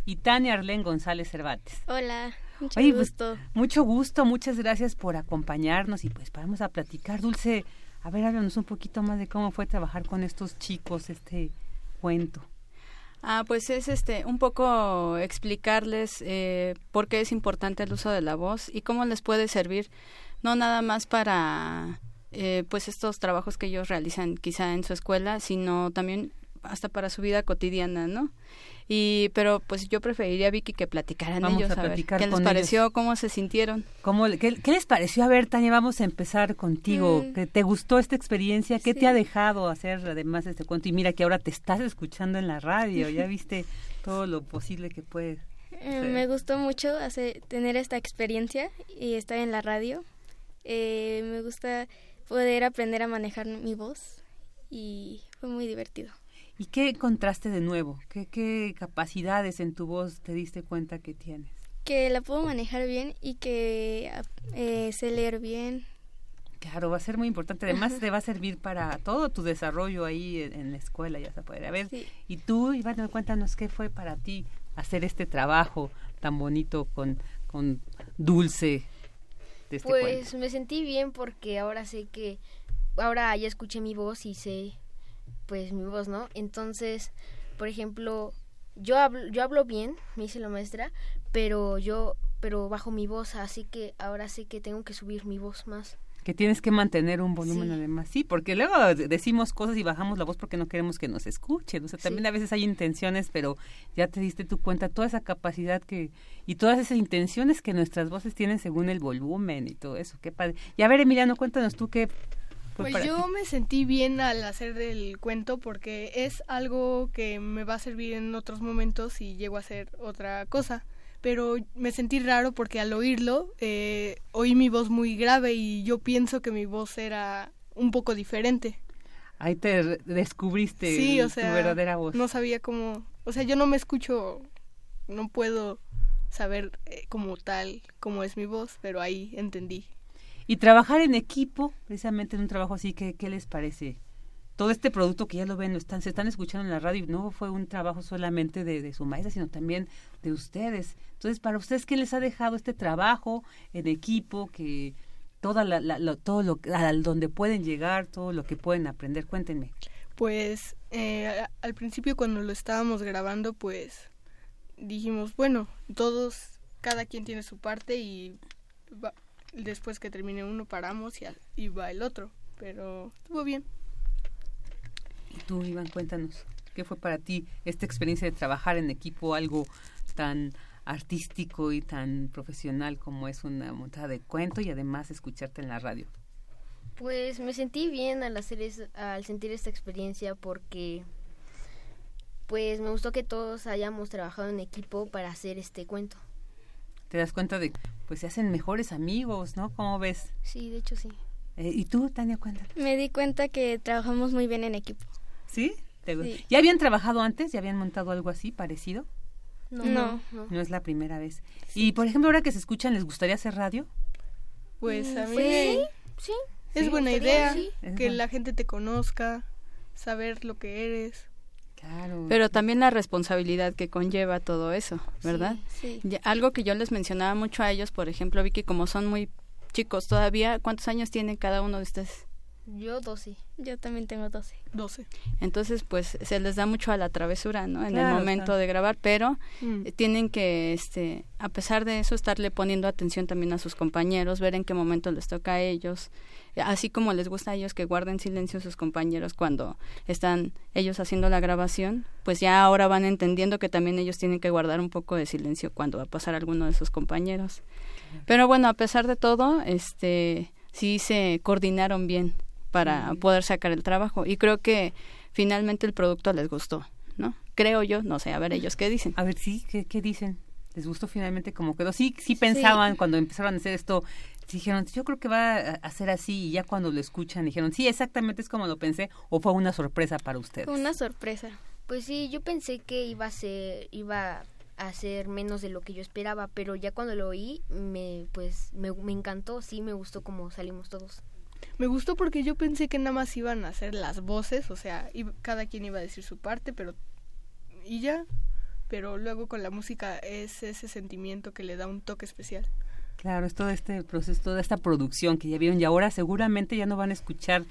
Y Tania Arlén González Cervantes. Hola, mucho Oye, pues, gusto. mucho gusto, muchas gracias por acompañarnos y pues vamos a platicar. Dulce, a ver, háblanos un poquito más de cómo fue trabajar con estos chicos este cuento. Ah, pues es este un poco explicarles eh, por qué es importante el uso de la voz y cómo les puede servir, no nada más para eh, pues estos trabajos que ellos realizan quizá en su escuela, sino también hasta para su vida cotidiana, ¿no? Y pero pues yo preferiría Vicky que platicaran Vamos ellos a a ver qué les pareció, ellos. cómo se sintieron. ¿Cómo, qué, qué les pareció? A ver, Tania, vamos a empezar contigo. Mm. ¿Que ¿Te gustó esta experiencia? ¿Qué Sí. te ha dejado hacer además de este cuento? Y mira que ahora te estás escuchando en la radio, ya viste todo lo posible que puedes. Eh, me gustó mucho hacer, tener esta experiencia y estar en la radio. Eh, me gusta poder aprender a manejar mi voz y fue muy divertido. ¿Y qué encontraste de nuevo? ¿Qué, ¿Qué capacidades en tu voz te diste cuenta que tienes? Que la puedo manejar bien y que eh, sé leer bien. Claro, va a ser muy importante. Además, te va a servir para todo tu desarrollo ahí en, en la escuela, ya se puede. A ver, y tú, Iván, cuéntanos qué fue para ti hacer este trabajo tan bonito con, con Dulce de este pues cuento. me sentí bien porque ahora sé que ahora ya escuché mi voz y sé pues mi voz, ¿no? Entonces, por ejemplo, yo hablo, yo hablo bien, me dice la maestra, pero yo pero bajo mi voz, así que ahora sé que tengo que subir mi voz más. Que tienes que mantener un volumen Sí. además, sí, porque luego de- decimos cosas y bajamos la voz porque no queremos que nos escuchen. O sea, también a veces hay intenciones, pero ya te diste tu cuenta toda esa capacidad que y todas esas intenciones que nuestras voces tienen según el volumen y todo eso. Qué padre. Y a ver, Emiliano, cuéntanos tú qué Pues yo ti. me sentí bien al hacer el cuento porque es algo que me va a servir en otros momentos si llego a hacer otra cosa. Pero me sentí raro porque al oírlo eh, oí mi voz muy grave y yo pienso que mi voz era un poco diferente. Ahí te descubriste Sí, o tu sea, verdadera voz. no sabía cómo, o sea, yo no me escucho, no puedo saber eh, como tal cómo es mi voz, pero ahí entendí. Y trabajar en equipo, precisamente en un trabajo así, ¿qué, qué les parece? Todo este producto que ya lo ven, están, se están escuchando en la radio, y no fue un trabajo solamente de, de su maestra, sino también de ustedes. Entonces, para ustedes, ¿qué les ha dejado este trabajo en equipo? Que toda la, la- lo- todo lo al donde pueden llegar, todo lo que pueden aprender, cuéntenme. Pues eh, a- al principio cuando lo estábamos grabando, pues dijimos, bueno, todos, cada quien tiene su parte y va- después que termine uno paramos y, y va el otro, pero estuvo bien. Y tú, Iván, cuéntanos, ¿qué fue para ti esta experiencia de trabajar en equipo, algo tan artístico y tan profesional como es una montada de cuento y además escucharte en la radio? Pues me sentí bien al hacer es- al sentir esta experiencia porque pues me gustó que todos hayamos trabajado en equipo para hacer este cuento. Te das cuenta de, pues se hacen mejores amigos, ¿no? ¿Cómo ves? Sí, de hecho sí. Eh, ¿Y tú, Tania, cuéntanos? Me di cuenta que trabajamos muy bien en equipo. ¿Sí? ¿Te gu- Sí. ¿Ya habían trabajado antes? ¿Ya habían montado algo así, parecido? No. No. no. No es la primera vez. Y, por ejemplo, ahora que se escuchan, ¿les gustaría hacer radio? Pues a mí Sí, sí. es Sí, buena gustaría, idea que la gente te conozca, saber lo que eres. Claro. Pero también la responsabilidad que conlleva todo eso, ¿verdad? sí. Algo que yo les mencionaba mucho a ellos, por ejemplo, Vicky, como son muy chicos todavía, ¿cuántos años tienen cada uno de ustedes? Yo 12. Yo también tengo 12. 12. Entonces, pues se les da mucho a la travesura, ¿no? En el momento claro. de grabar, pero Mm. eh, tienen que, este, a pesar de eso, estarle poniendo atención también a sus compañeros, ver en qué momento les toca a ellos, eh, así como les gusta a ellos que guarden silencio a sus compañeros cuando están ellos haciendo la grabación, pues ya ahora van entendiendo que también ellos tienen que guardar un poco de silencio cuando va a pasar alguno de sus compañeros. Pero bueno, a pesar de todo, este, sí se coordinaron bien para poder sacar el trabajo y creo que finalmente el producto les gustó, ¿no? Creo yo, no sé, a ver ellos qué dicen. A ver, sí, ¿qué, qué dicen? ¿Les gustó finalmente como quedó? Sí, sí pensaban cuando empezaron a hacer esto, dijeron, yo creo que va a a ser así y ya cuando lo escuchan dijeron, sí, exactamente es como lo pensé o fue una sorpresa para ustedes. Fue una sorpresa. Pues sí, yo pensé que iba a ser iba a ser menos de lo que yo esperaba, pero ya cuando lo oí me pues me, me encantó, sí me gustó como salimos todos. Me gustó porque yo pensé que nada más iban a hacer las voces, o sea, iba- cada quien iba a decir su parte, pero y ya. Pero luego con la música es ese sentimiento que le da un toque especial. Claro, es todo este proceso, toda esta producción que ya vieron y ahora seguramente ya no van a escuchar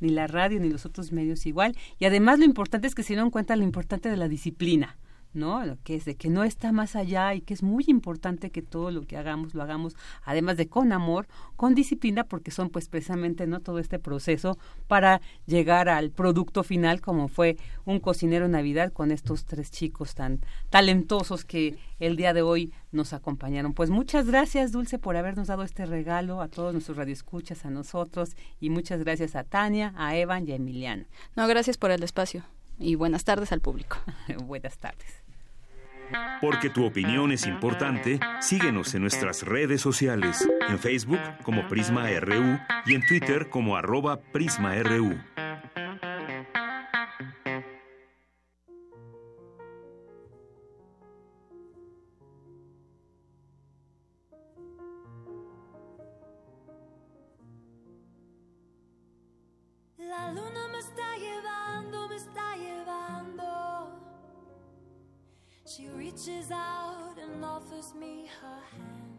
ni la radio, ni los otros medios igual. Y además lo importante es que se dieron cuenta lo importante de la disciplina. ¿No? Que es de que no está más allá y que es muy importante que todo lo que hagamos lo hagamos, además de con amor, con disciplina, porque son pues precisamente no todo este proceso para llegar al producto final como fue un cocinero Navidad con estos tres chicos tan talentosos que el día de hoy nos acompañaron. Pues muchas gracias, Dulce, por habernos dado este regalo a todos nuestros radioescuchas, a nosotros, y muchas gracias a Tania, a Evan y a Emiliano. No, gracias por el espacio y buenas tardes al público. buenas tardes. Porque tu opinión es importante, síguenos en nuestras redes sociales, en Facebook como Prisma RU y en Twitter como arroba PrismaRU. La luna She reaches out and offers me her hand.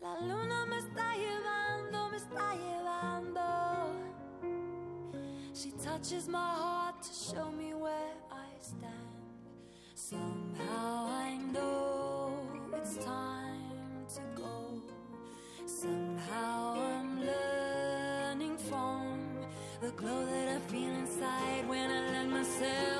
La luna me está llevando, me está llevando. She touches my heart to show me where I stand. Somehow I know it's time to go. Somehow I'm learning from the glow that I feel inside when I let myself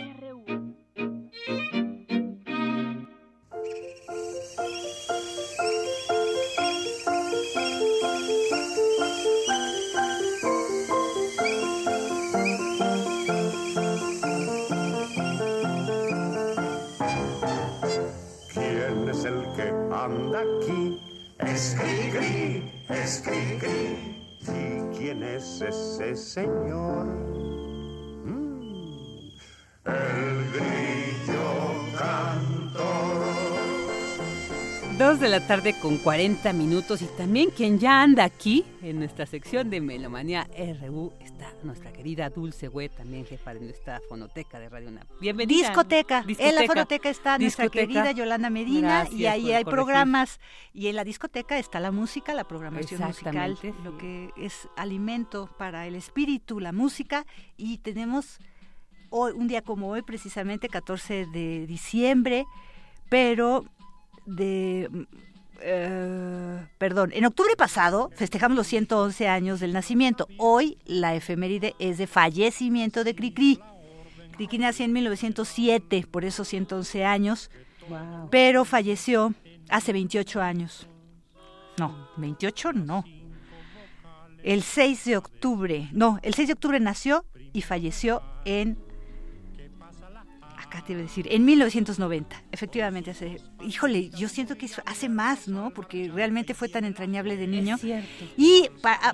2 de la tarde con 40 minutos y también quien ya anda aquí en nuestra sección de Melomanía RU está nuestra querida Dulce Güe, también jefa de nuestra fonoteca de Radio NAP. Bienvenida. Discoteca. En la fonoteca está nuestra querida Yolanda Medina y ahí hay programas y en la discoteca está la música, la programación musical, lo que es alimento para el espíritu, la música y tenemos hoy, un día como hoy precisamente 14 de diciembre, pero de eh, perdón, en octubre pasado festejamos los 111 años del nacimiento. Hoy la efeméride es de fallecimiento de Cricri. Cricri nació en 1907, por eso 111 años, pero falleció hace 28 años. No, 28 no. El 6 de octubre, no, el 6 de octubre nació y falleció en acá te iba a decir, en 1990, efectivamente, hace, híjole, yo siento que hace más, ¿no? Porque realmente fue tan entrañable de niño. Y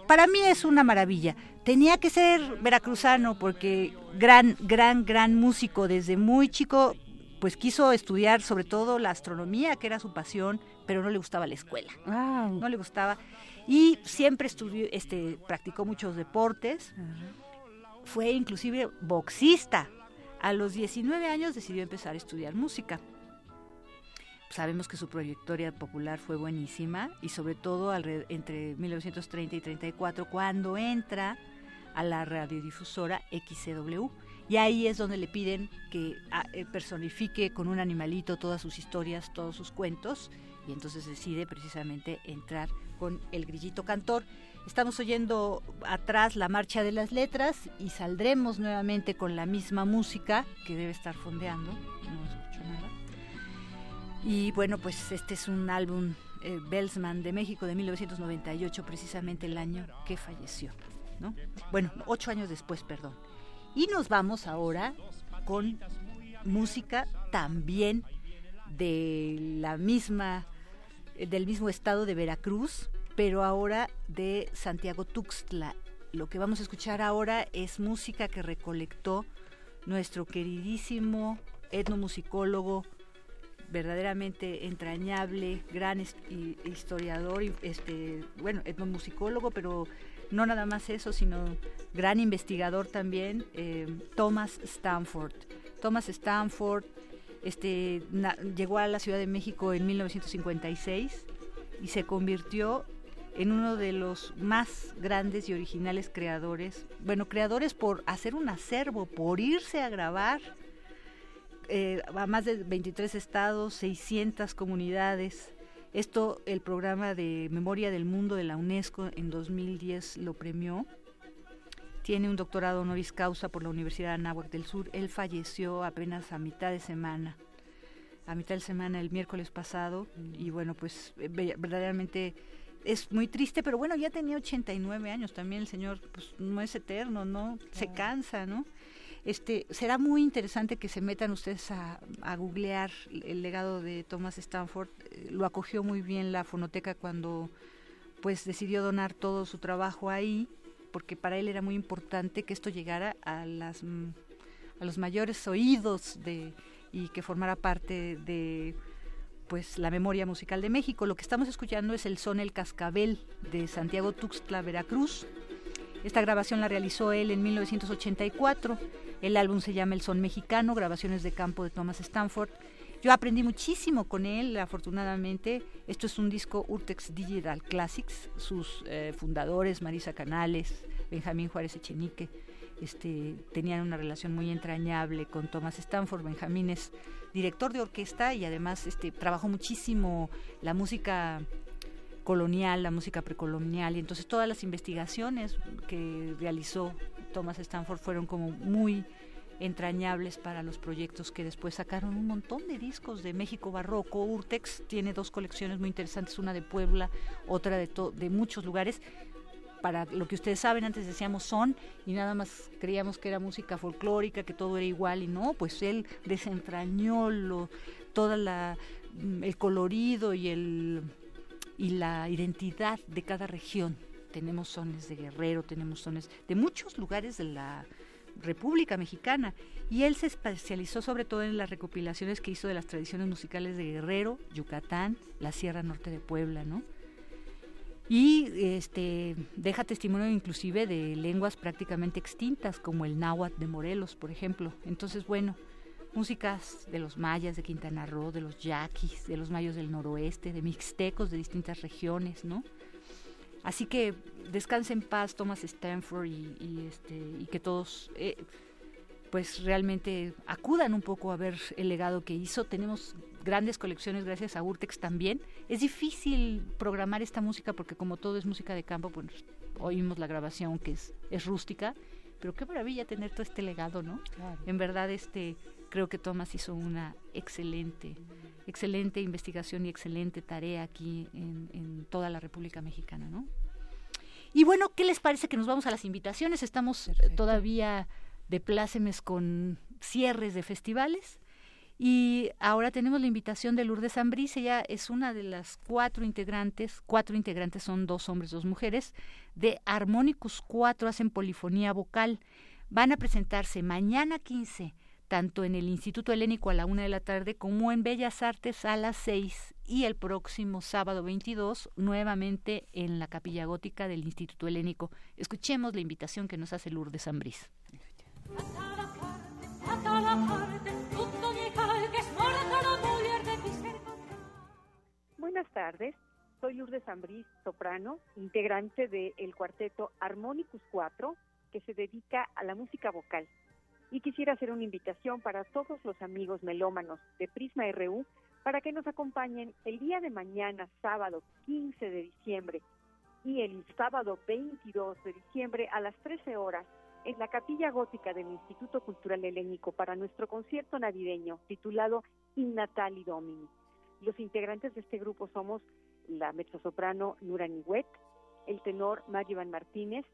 para mí es una maravilla. Tenía que ser veracruzano porque gran, gran, gran músico desde muy chico, pues quiso estudiar sobre todo la astronomía, que era su pasión, pero no le gustaba la escuela. No le gustaba. Y siempre estudió, este, practicó muchos deportes. Fue inclusive boxista. A los 19 años decidió empezar a estudiar música. Sabemos que su trayectoria popular fue buenísima y sobre todo entre 1930 y 34 cuando entra a la radiodifusora XCW. Y ahí es donde le piden que ah, eh, personifique con un animalito todas sus historias, todos sus cuentos. Y entonces decide precisamente entrar con el grillito cantor. Estamos oyendo atrás la marcha de las letras y saldremos nuevamente con la misma música que debe estar fondeando. No escucho nada. Y bueno, pues este es un álbum eh, de México de 1998, precisamente el año que falleció. ¿no? Bueno, ocho años después, perdón. Y nos vamos ahora con música también de la misma del mismo estado de Veracruz, pero ahora de Santiago Tuxtla. Lo que vamos a escuchar ahora es música que recolectó nuestro queridísimo etnomusicólogo, verdaderamente entrañable, gran historiador, este, bueno, etnomusicólogo, pero no nada más eso, sino gran investigador también, eh, Thomas Stanford. Thomas Stanford este, llegó a la Ciudad de México en 1956 y se convirtió en uno de los más grandes y originales creadores, bueno, creadores por hacer un acervo, por irse a grabar eh, a más de 23 estados, 600 comunidades. Esto el programa de Memoria del Mundo de la UNESCO en 2010 lo premió. Tiene un doctorado honoris causa por la Universidad de Anáhuac del Sur. Él falleció apenas a mitad de semana, a mitad de semana el miércoles pasado. Y bueno, pues eh, verdaderamente es muy triste, pero bueno, ya tenía 89 años también el señor, pues no es eterno, ¿no? Se cansa, ¿no? Este, será muy interesante que se metan ustedes a, a googlear el legado de Thomas Stanford. Eh, lo acogió muy bien la fonoteca cuando pues decidió donar todo su trabajo ahí porque para él era muy importante que esto llegara a las mm, a los mayores oídos de y que formara parte de pues la memoria musical de México. Lo que estamos escuchando es el son El Cascabel de Santiago Tuxtla, Veracruz. Esta grabación la realizó él en 1984. El álbum se llama El Son Mexicano, grabaciones de campo de Thomas Stanford. Yo aprendí muchísimo con él, afortunadamente. Esto es un disco Urtex Digital Classics. Sus eh, fundadores, Marisa Canales, Benjamín Juárez Echenique, este, tenían una relación muy entrañable con Thomas Stanford. Benjamín es director de orquesta y además este, trabajó muchísimo la música colonial, la música precolonial, y entonces todas las investigaciones que realizó Thomas Stanford fueron como muy entrañables para los proyectos que después sacaron un montón de discos de México Barroco. Urtex tiene dos colecciones muy interesantes, una de Puebla, otra de, de muchos lugares. Para lo que ustedes saben, antes decíamos son y nada más creíamos que era música folclórica, que todo era igual y no, pues él desentrañó lo, toda la mm, el colorido y el y la identidad de cada región. Tenemos sones de Guerrero, tenemos sones de muchos lugares de la República Mexicana. Y él se especializó sobre todo en las recopilaciones que hizo de las tradiciones musicales de Guerrero, Yucatán, la Sierra Norte de Puebla, ¿no? Y este deja testimonio inclusive de lenguas prácticamente extintas, como el náhuatl de Morelos, por ejemplo. Entonces, bueno, músicas de los mayas de Quintana Roo, de los yaquis, de los mayos del noroeste, de mixtecos de distintas regiones, ¿no? Así que descanse en paz Thomas Stanford y, este, y que todos eh, pues realmente acudan un poco a ver el legado que hizo. Tenemos grandes colecciones gracias a Urtex también. Es difícil programar esta música porque como todo es música de campo, pues oímos la grabación que es, es rústica, pero qué maravilla tener todo este legado, ¿no? En verdad este creo que Thomas hizo una excelente excelente investigación y excelente tarea aquí en, toda la República Mexicana, ¿no? Y bueno, ¿qué les parece que nos vamos a las invitaciones? Estamos todavía de plácemes con cierres de festivales. Y ahora tenemos la invitación de Lourdes Zambriz, ella es una de las cuatro integrantes, cuatro integrantes son dos hombres, dos mujeres, de Harmonicus 4, hacen polifonía vocal. Van a presentarse mañana 15, tanto en el Instituto Helénico a la una de la tarde como en Bellas Artes a las seis y el próximo sábado 22 nuevamente en la Capilla Gótica del Instituto Helénico. Escuchemos la invitación que nos hace Lourdes Zambriz. Buenas tardes, soy Lourdes Zambriz, soprano, integrante del cuarteto Harmonicus 4, que se dedica a la música vocal. Y quisiera hacer una invitación para todos los amigos melómanos de Prisma RU para que nos acompañen el día de mañana, sábado 15 de diciembre, y el sábado 22 de diciembre a las 13 horas en la capilla gótica del Instituto Cultural Helénico para nuestro concierto navideño titulado In Natali Domini. Los integrantes de este grupo somos la mezzosoprano Nurani Wet, el tenor Mario Iván Martínez,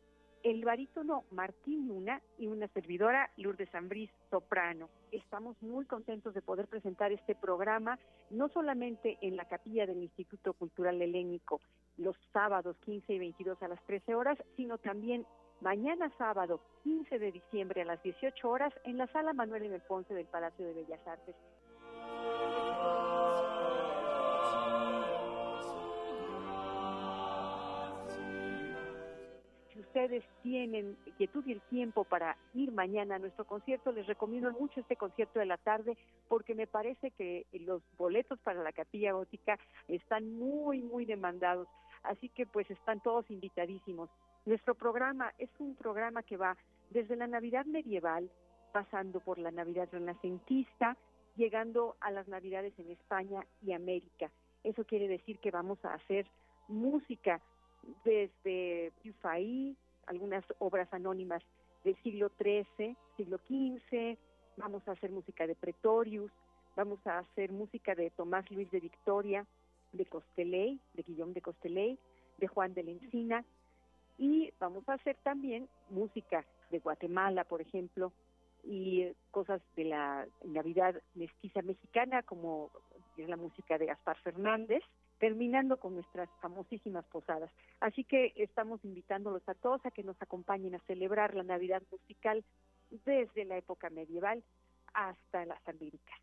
el barítono Martín Luna y una servidora Lourdes Zambriz, soprano. Estamos muy contentos de poder presentar este programa, no solamente en la capilla del Instituto Cultural Helénico, los sábados 15 y 22 a las 13 horas, sino también mañana sábado 15 de diciembre a las 18 horas en la sala Manuel M. Ponce del Palacio de Bellas Artes. Ustedes tienen quietud y el tiempo para ir mañana a nuestro concierto, les recomiendo mucho este concierto de la tarde porque me parece que los boletos para la capilla gótica están muy, muy demandados. Así que pues están todos invitadísimos. Nuestro programa es un programa que va desde la Navidad medieval, pasando por la Navidad renacentista, llegando a las Navidades en España y América. Eso quiere decir que vamos a hacer música desde Dufay, algunas obras anónimas del siglo XIII, siglo XV, vamos a hacer música de Pretorius, vamos a hacer música de Tomás Luis de Victoria, de Costelley, de Guillaume de Costelley, de Juan de la Encina, y vamos a hacer también música de Guatemala, por ejemplo, y cosas de la Navidad mestiza mexicana, como es la música de Gaspar Fernández, terminando con nuestras famosísimas posadas. Así que estamos invitándolos a todos a que nos acompañen a celebrar la Navidad musical desde la época medieval hasta las Américas.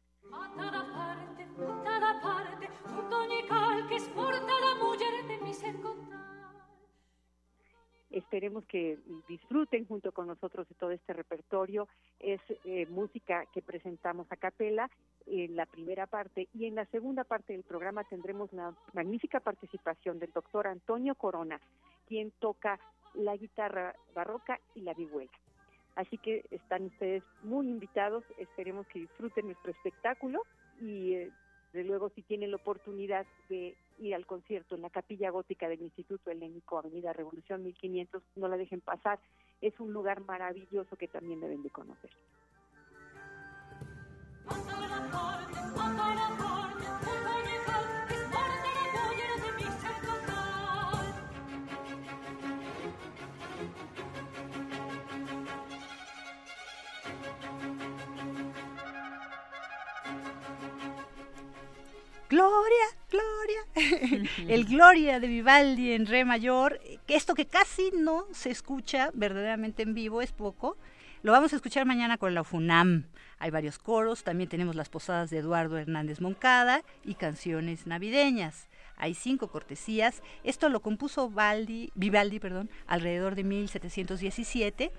Esperemos que disfruten junto con nosotros de todo este repertorio. Es eh, música que presentamos a capela en la primera parte y en la segunda parte del programa tendremos una magnífica participación del doctor Antonio Corona, quien toca la guitarra barroca y la vihuela. Así que están ustedes muy invitados, esperemos que disfruten nuestro espectáculo y eh, de luego si tienen la oportunidad de ir al concierto en la capilla gótica del Instituto Helénico, Avenida Revolución 1500, no la dejen pasar, es un lugar maravilloso que también deben de conocer. Gloria, Gloria, el Gloria de Vivaldi en re mayor, que esto que casi no se escucha verdaderamente en vivo, es poco, lo vamos a escuchar mañana con la FUNAM. Hay varios coros, también tenemos las posadas de Eduardo Hernández Moncada y canciones navideñas. Hay cinco cortesías. Esto lo compuso Vivaldi perdón, alrededor de 1717.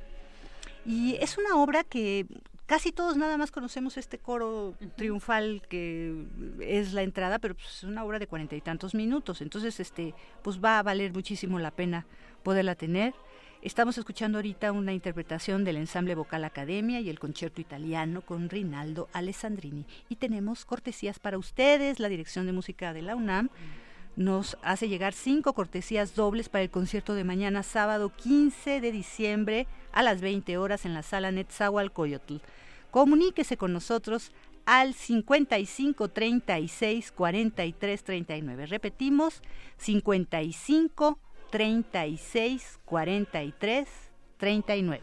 Y es una obra que casi todos nada más conocemos este coro triunfal que es la entrada, pero pues, es una obra de cuarenta y tantos minutos, entonces este pues va a valer muchísimo la pena poderla tener. Estamos escuchando ahorita una interpretación del ensamble vocal Academia y el concierto italiano con Rinaldo Alessandrini. Y tenemos cortesías para ustedes, la Dirección de Música de la UNAM nos hace llegar cinco cortesías dobles para el concierto de mañana sábado 15 de diciembre a las 20 horas en la sala Netzahualcoyotl comuníquese con nosotros al 55 36 43 39. Repetimos, 55 36 43 39.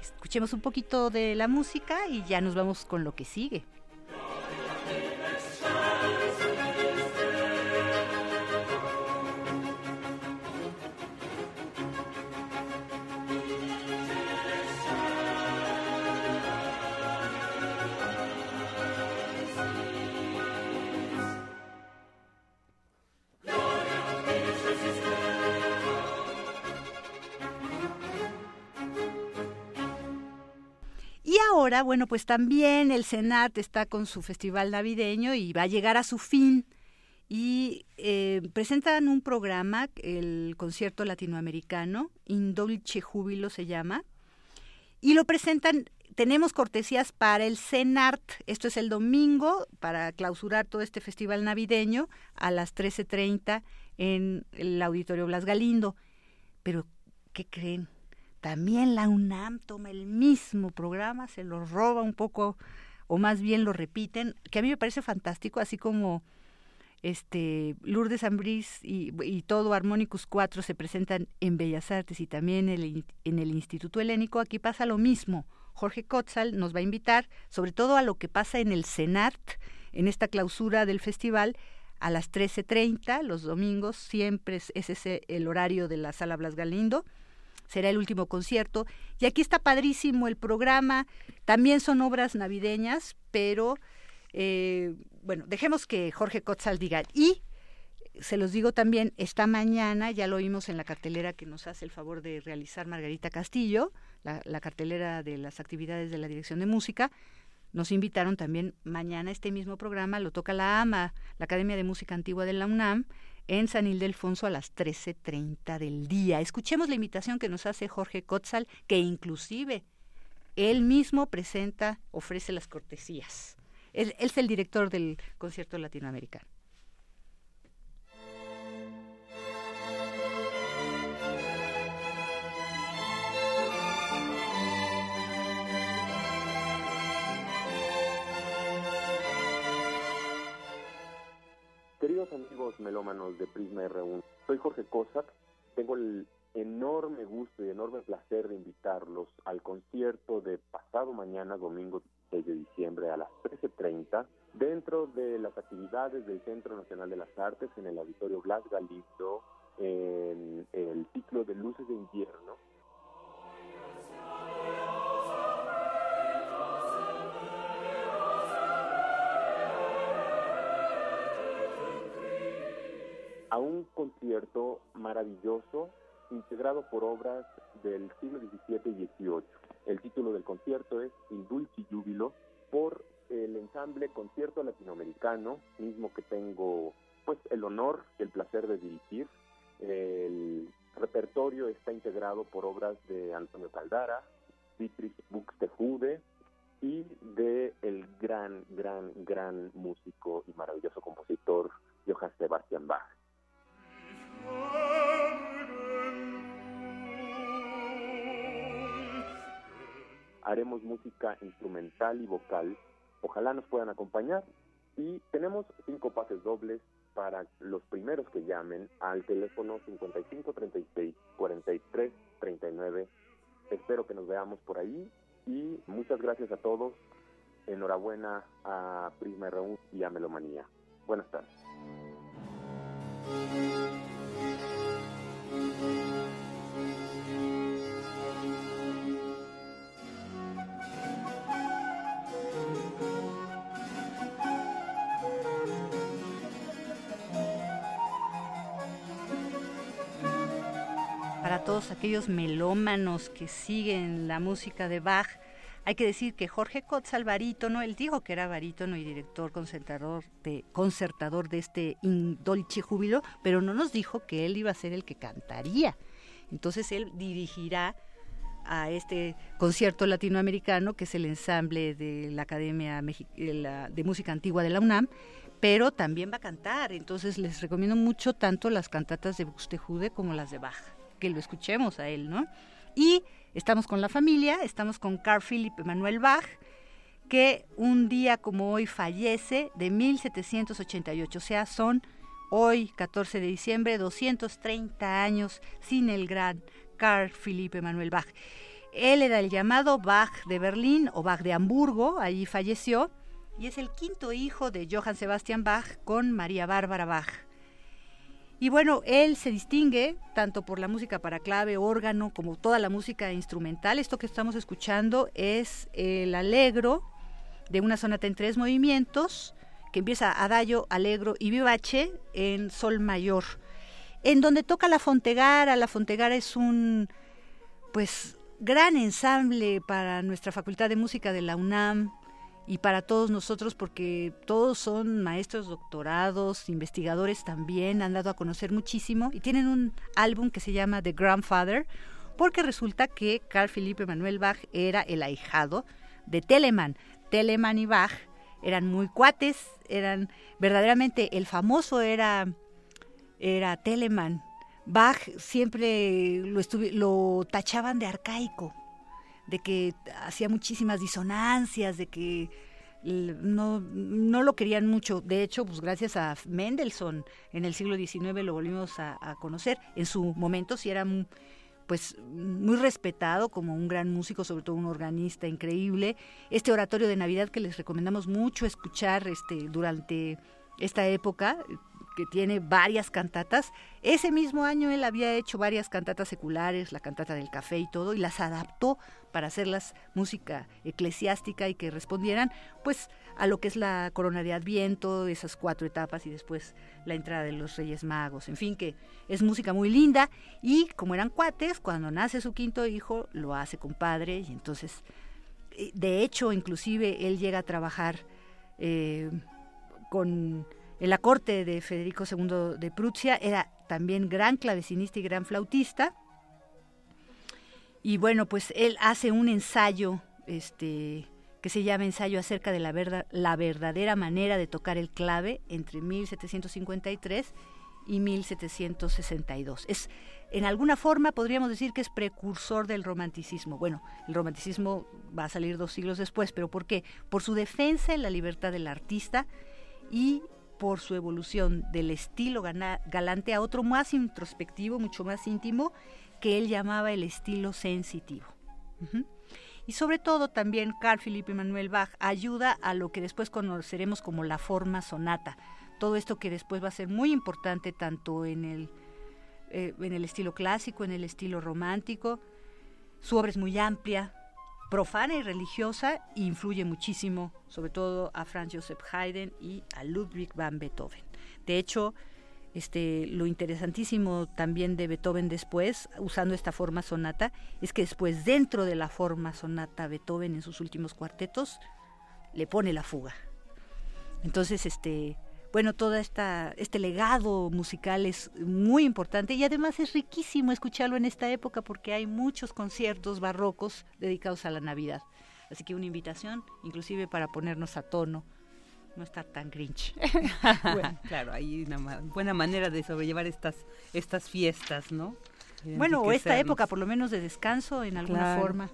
Escuchemos un poquito de la música y ya nos vamos con lo que sigue. Ahora, bueno, pues también el Senat está con su festival navideño y va a llegar a su fin. Y eh, presentan un programa, el concierto latinoamericano, Indolce Júbilo se llama, y lo presentan tenemos cortesías para el CENART. Esto es el domingo para clausurar todo este festival navideño a las 13.30 en el Auditorio Blas Galindo. Pero, ¿qué creen? También la UNAM toma el mismo programa, se lo roba un poco, o más bien lo repiten, que a mí me parece fantástico, así como este Lourdes Ambrís y, todo Harmonicus 4 se presentan en Bellas Artes y también en el, en el Instituto Helénico, aquí pasa lo mismo. Jorge Kotzal nos va a invitar sobre todo a lo que pasa en el CENART, en esta clausura del festival, a las 13.30, los domingos, siempre es ese el horario de la Sala Blas Galindo. Será el último concierto. Y aquí está padrísimo el programa. También son obras navideñas, pero eh, bueno, dejemos que Jorge Kotzal diga. Y se los digo también, esta mañana, ya lo oímos en la cartelera que nos hace el favor de realizar Margarita Castillo, la, cartelera de las actividades de la Dirección de Música, nos invitaron también mañana este mismo programa, lo toca la AMA, la Academia de Música Antigua de la UNAM, en San Ildefonso a las 13.30 del día. Escuchemos la invitación que nos hace Jorge Kotzal, que inclusive él mismo presenta, ofrece las cortesías. él es el director del concierto latinoamericano. Queridos amigos melómanos de Prisma R1, soy Jorge Cossack. Tengo el enorme gusto y enorme placer de invitarlos al concierto de pasado mañana, domingo 16 de diciembre, a las 13.30, dentro de las actividades del Centro Nacional de las Artes en el Auditorio Blas Galindo, en el ciclo de Luces de Invierno, a un concierto maravilloso integrado por obras del siglo XVII y XVIII. El título del concierto es Il Dulci Júbilo por el ensamble Concierto Latinoamericano, mismo que tengo pues el honor y el placer de dirigir. El repertorio está integrado por obras de Antonio Caldara, Dietrich Buxtehude y de el gran, gran, gran músico y maravilloso compositor Johann Sebastian Bach. Haremos música instrumental y vocal. Ojalá nos puedan acompañar. Y tenemos cinco pases dobles para los primeros que llamen al teléfono 5536 4339. Espero que nos veamos por ahí y muchas gracias a todos. Enhorabuena a Prisma R1 y a Melomanía. Buenas tardes. Para todos aquellos melómanos que siguen la música de Bach, hay que decir que Jorge Kotzal, barítono, él dijo que era barítono y director concertador de, concertador de este Indolce Júbilo, pero no nos dijo que él iba a ser el que cantaría. Entonces él dirigirá a este concierto latinoamericano, que es el ensamble de la Academia de Música Antigua de la UNAM, pero también va a cantar. Entonces les recomiendo mucho tanto las cantatas de Buxtehude como las de Bach que lo escuchemos a él, ¿no? Y estamos con la familia, estamos con Carl Philipp Emanuel Bach, que un día como hoy fallece de 1788, o sea, son hoy, 14 de diciembre, 230 años sin el gran Carl Philipp Emanuel Bach. Él era el llamado Bach de Berlín o Bach de Hamburgo, allí falleció, y es el quinto hijo de Johann Sebastian Bach con María Bárbara Bach. Y bueno, él se distingue tanto por la música para clave, órgano, como toda la música instrumental. Esto que estamos escuchando es el alegro de una sonata en tres movimientos, que empieza adagio, alegro y vivace en sol mayor, en donde toca la fontegara. La fontegara es un, pues, gran ensamble para nuestra Facultad de Música de la UNAM y para todos nosotros porque todos son maestros doctorados, investigadores también, han dado a conocer muchísimo y tienen un álbum que se llama The Grandfather porque resulta que Carl Philipp Emanuel Bach era el ahijado de Telemann. Telemann y Bach eran muy cuates, eran verdaderamente el famoso era era Telemann. Bach siempre lo, lo tachaban de arcaico, de que hacía muchísimas disonancias, de que no, no lo querían mucho. De hecho, pues gracias a Mendelssohn en el siglo XIX lo volvimos a, conocer. En su momento sí era pues muy respetado como un gran músico, sobre todo un organista increíble. Este oratorio de Navidad que les recomendamos mucho escuchar este durante esta época, que tiene varias cantatas. Ese mismo año él había hecho varias cantatas seculares, la cantata del café y todo, y las adaptó para hacerlas música eclesiástica y que respondieran pues a lo que es la corona de Adviento, esas cuatro etapas y después la entrada de los Reyes Magos. En fin, que es música muy linda y como eran cuates, cuando nace su quinto hijo lo hace compadre y entonces, eh, de hecho, inclusive él llega a trabajar eh, con en la corte de Federico II de Prusia, era también gran clavecinista y gran flautista. Y bueno, pues él hace un ensayo este, que se llama Ensayo acerca de la, la verdadera manera de tocar el clave entre 1753 y 1762. Es, en alguna forma podríamos decir que es precursor del romanticismo. Bueno, el romanticismo va a salir dos siglos después, pero ¿por qué? Por su defensa en la libertad del artista y por su evolución del estilo galante a otro más introspectivo, mucho más íntimo, que él llamaba el estilo sensitivo. Y sobre todo también Carl Philipp Emanuel Bach ayuda a lo que después conoceremos como la forma sonata. Todo esto que después va a ser muy importante tanto en el, eh, en el estilo clásico, en el estilo romántico. Su obra es muy amplia, profana y religiosa influye muchísimo, sobre todo a Franz Joseph Haydn y a Ludwig van Beethoven. De hecho, este, lo interesantísimo también de Beethoven después, usando esta forma sonata, es que después dentro de la forma sonata Beethoven en sus últimos cuartetos le pone la fuga. Entonces, este, bueno, todo este legado musical es muy importante y además es riquísimo escucharlo en esta época porque hay muchos conciertos barrocos dedicados a la Navidad. Así que una invitación, inclusive para ponernos a tono, no estar tan grinch. claro, hay una buena manera de sobrellevar estas, estas fiestas, ¿no? Bueno, o esta época por lo menos de descanso en alguna forma.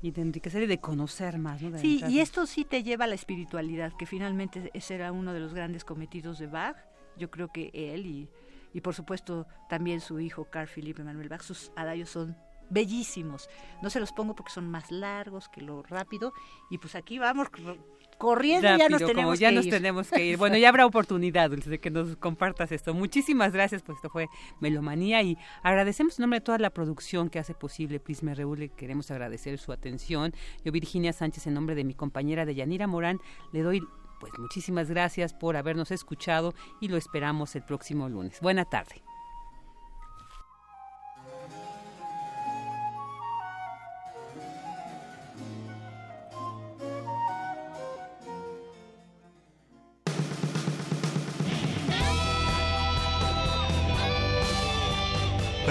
Y de enriquecer y de conocer más. ¿no? sí, y esto sí te lleva a la espiritualidad, que finalmente ese era uno de los grandes cometidos de Bach. Yo creo que él y, y por supuesto también su hijo Carl Philipp Emanuel Bach, sus adayos son bellísimos. No se los pongo porque son más largos que lo rápido. Y pues aquí vamos corriendo ya nos tenemos ya que nos ir. tenemos que ir. Bueno, ya habrá oportunidad, Dulce, de que nos compartas esto. Muchísimas gracias, pues esto fue Melomanía y agradecemos en nombre de toda la producción que hace posible Prisma RU, le queremos agradecer su atención. Yo, Virginia Sánchez, en nombre de mi compañera de Yanira Morán, le doy pues muchísimas gracias por habernos escuchado y lo esperamos el próximo lunes. Buena tarde.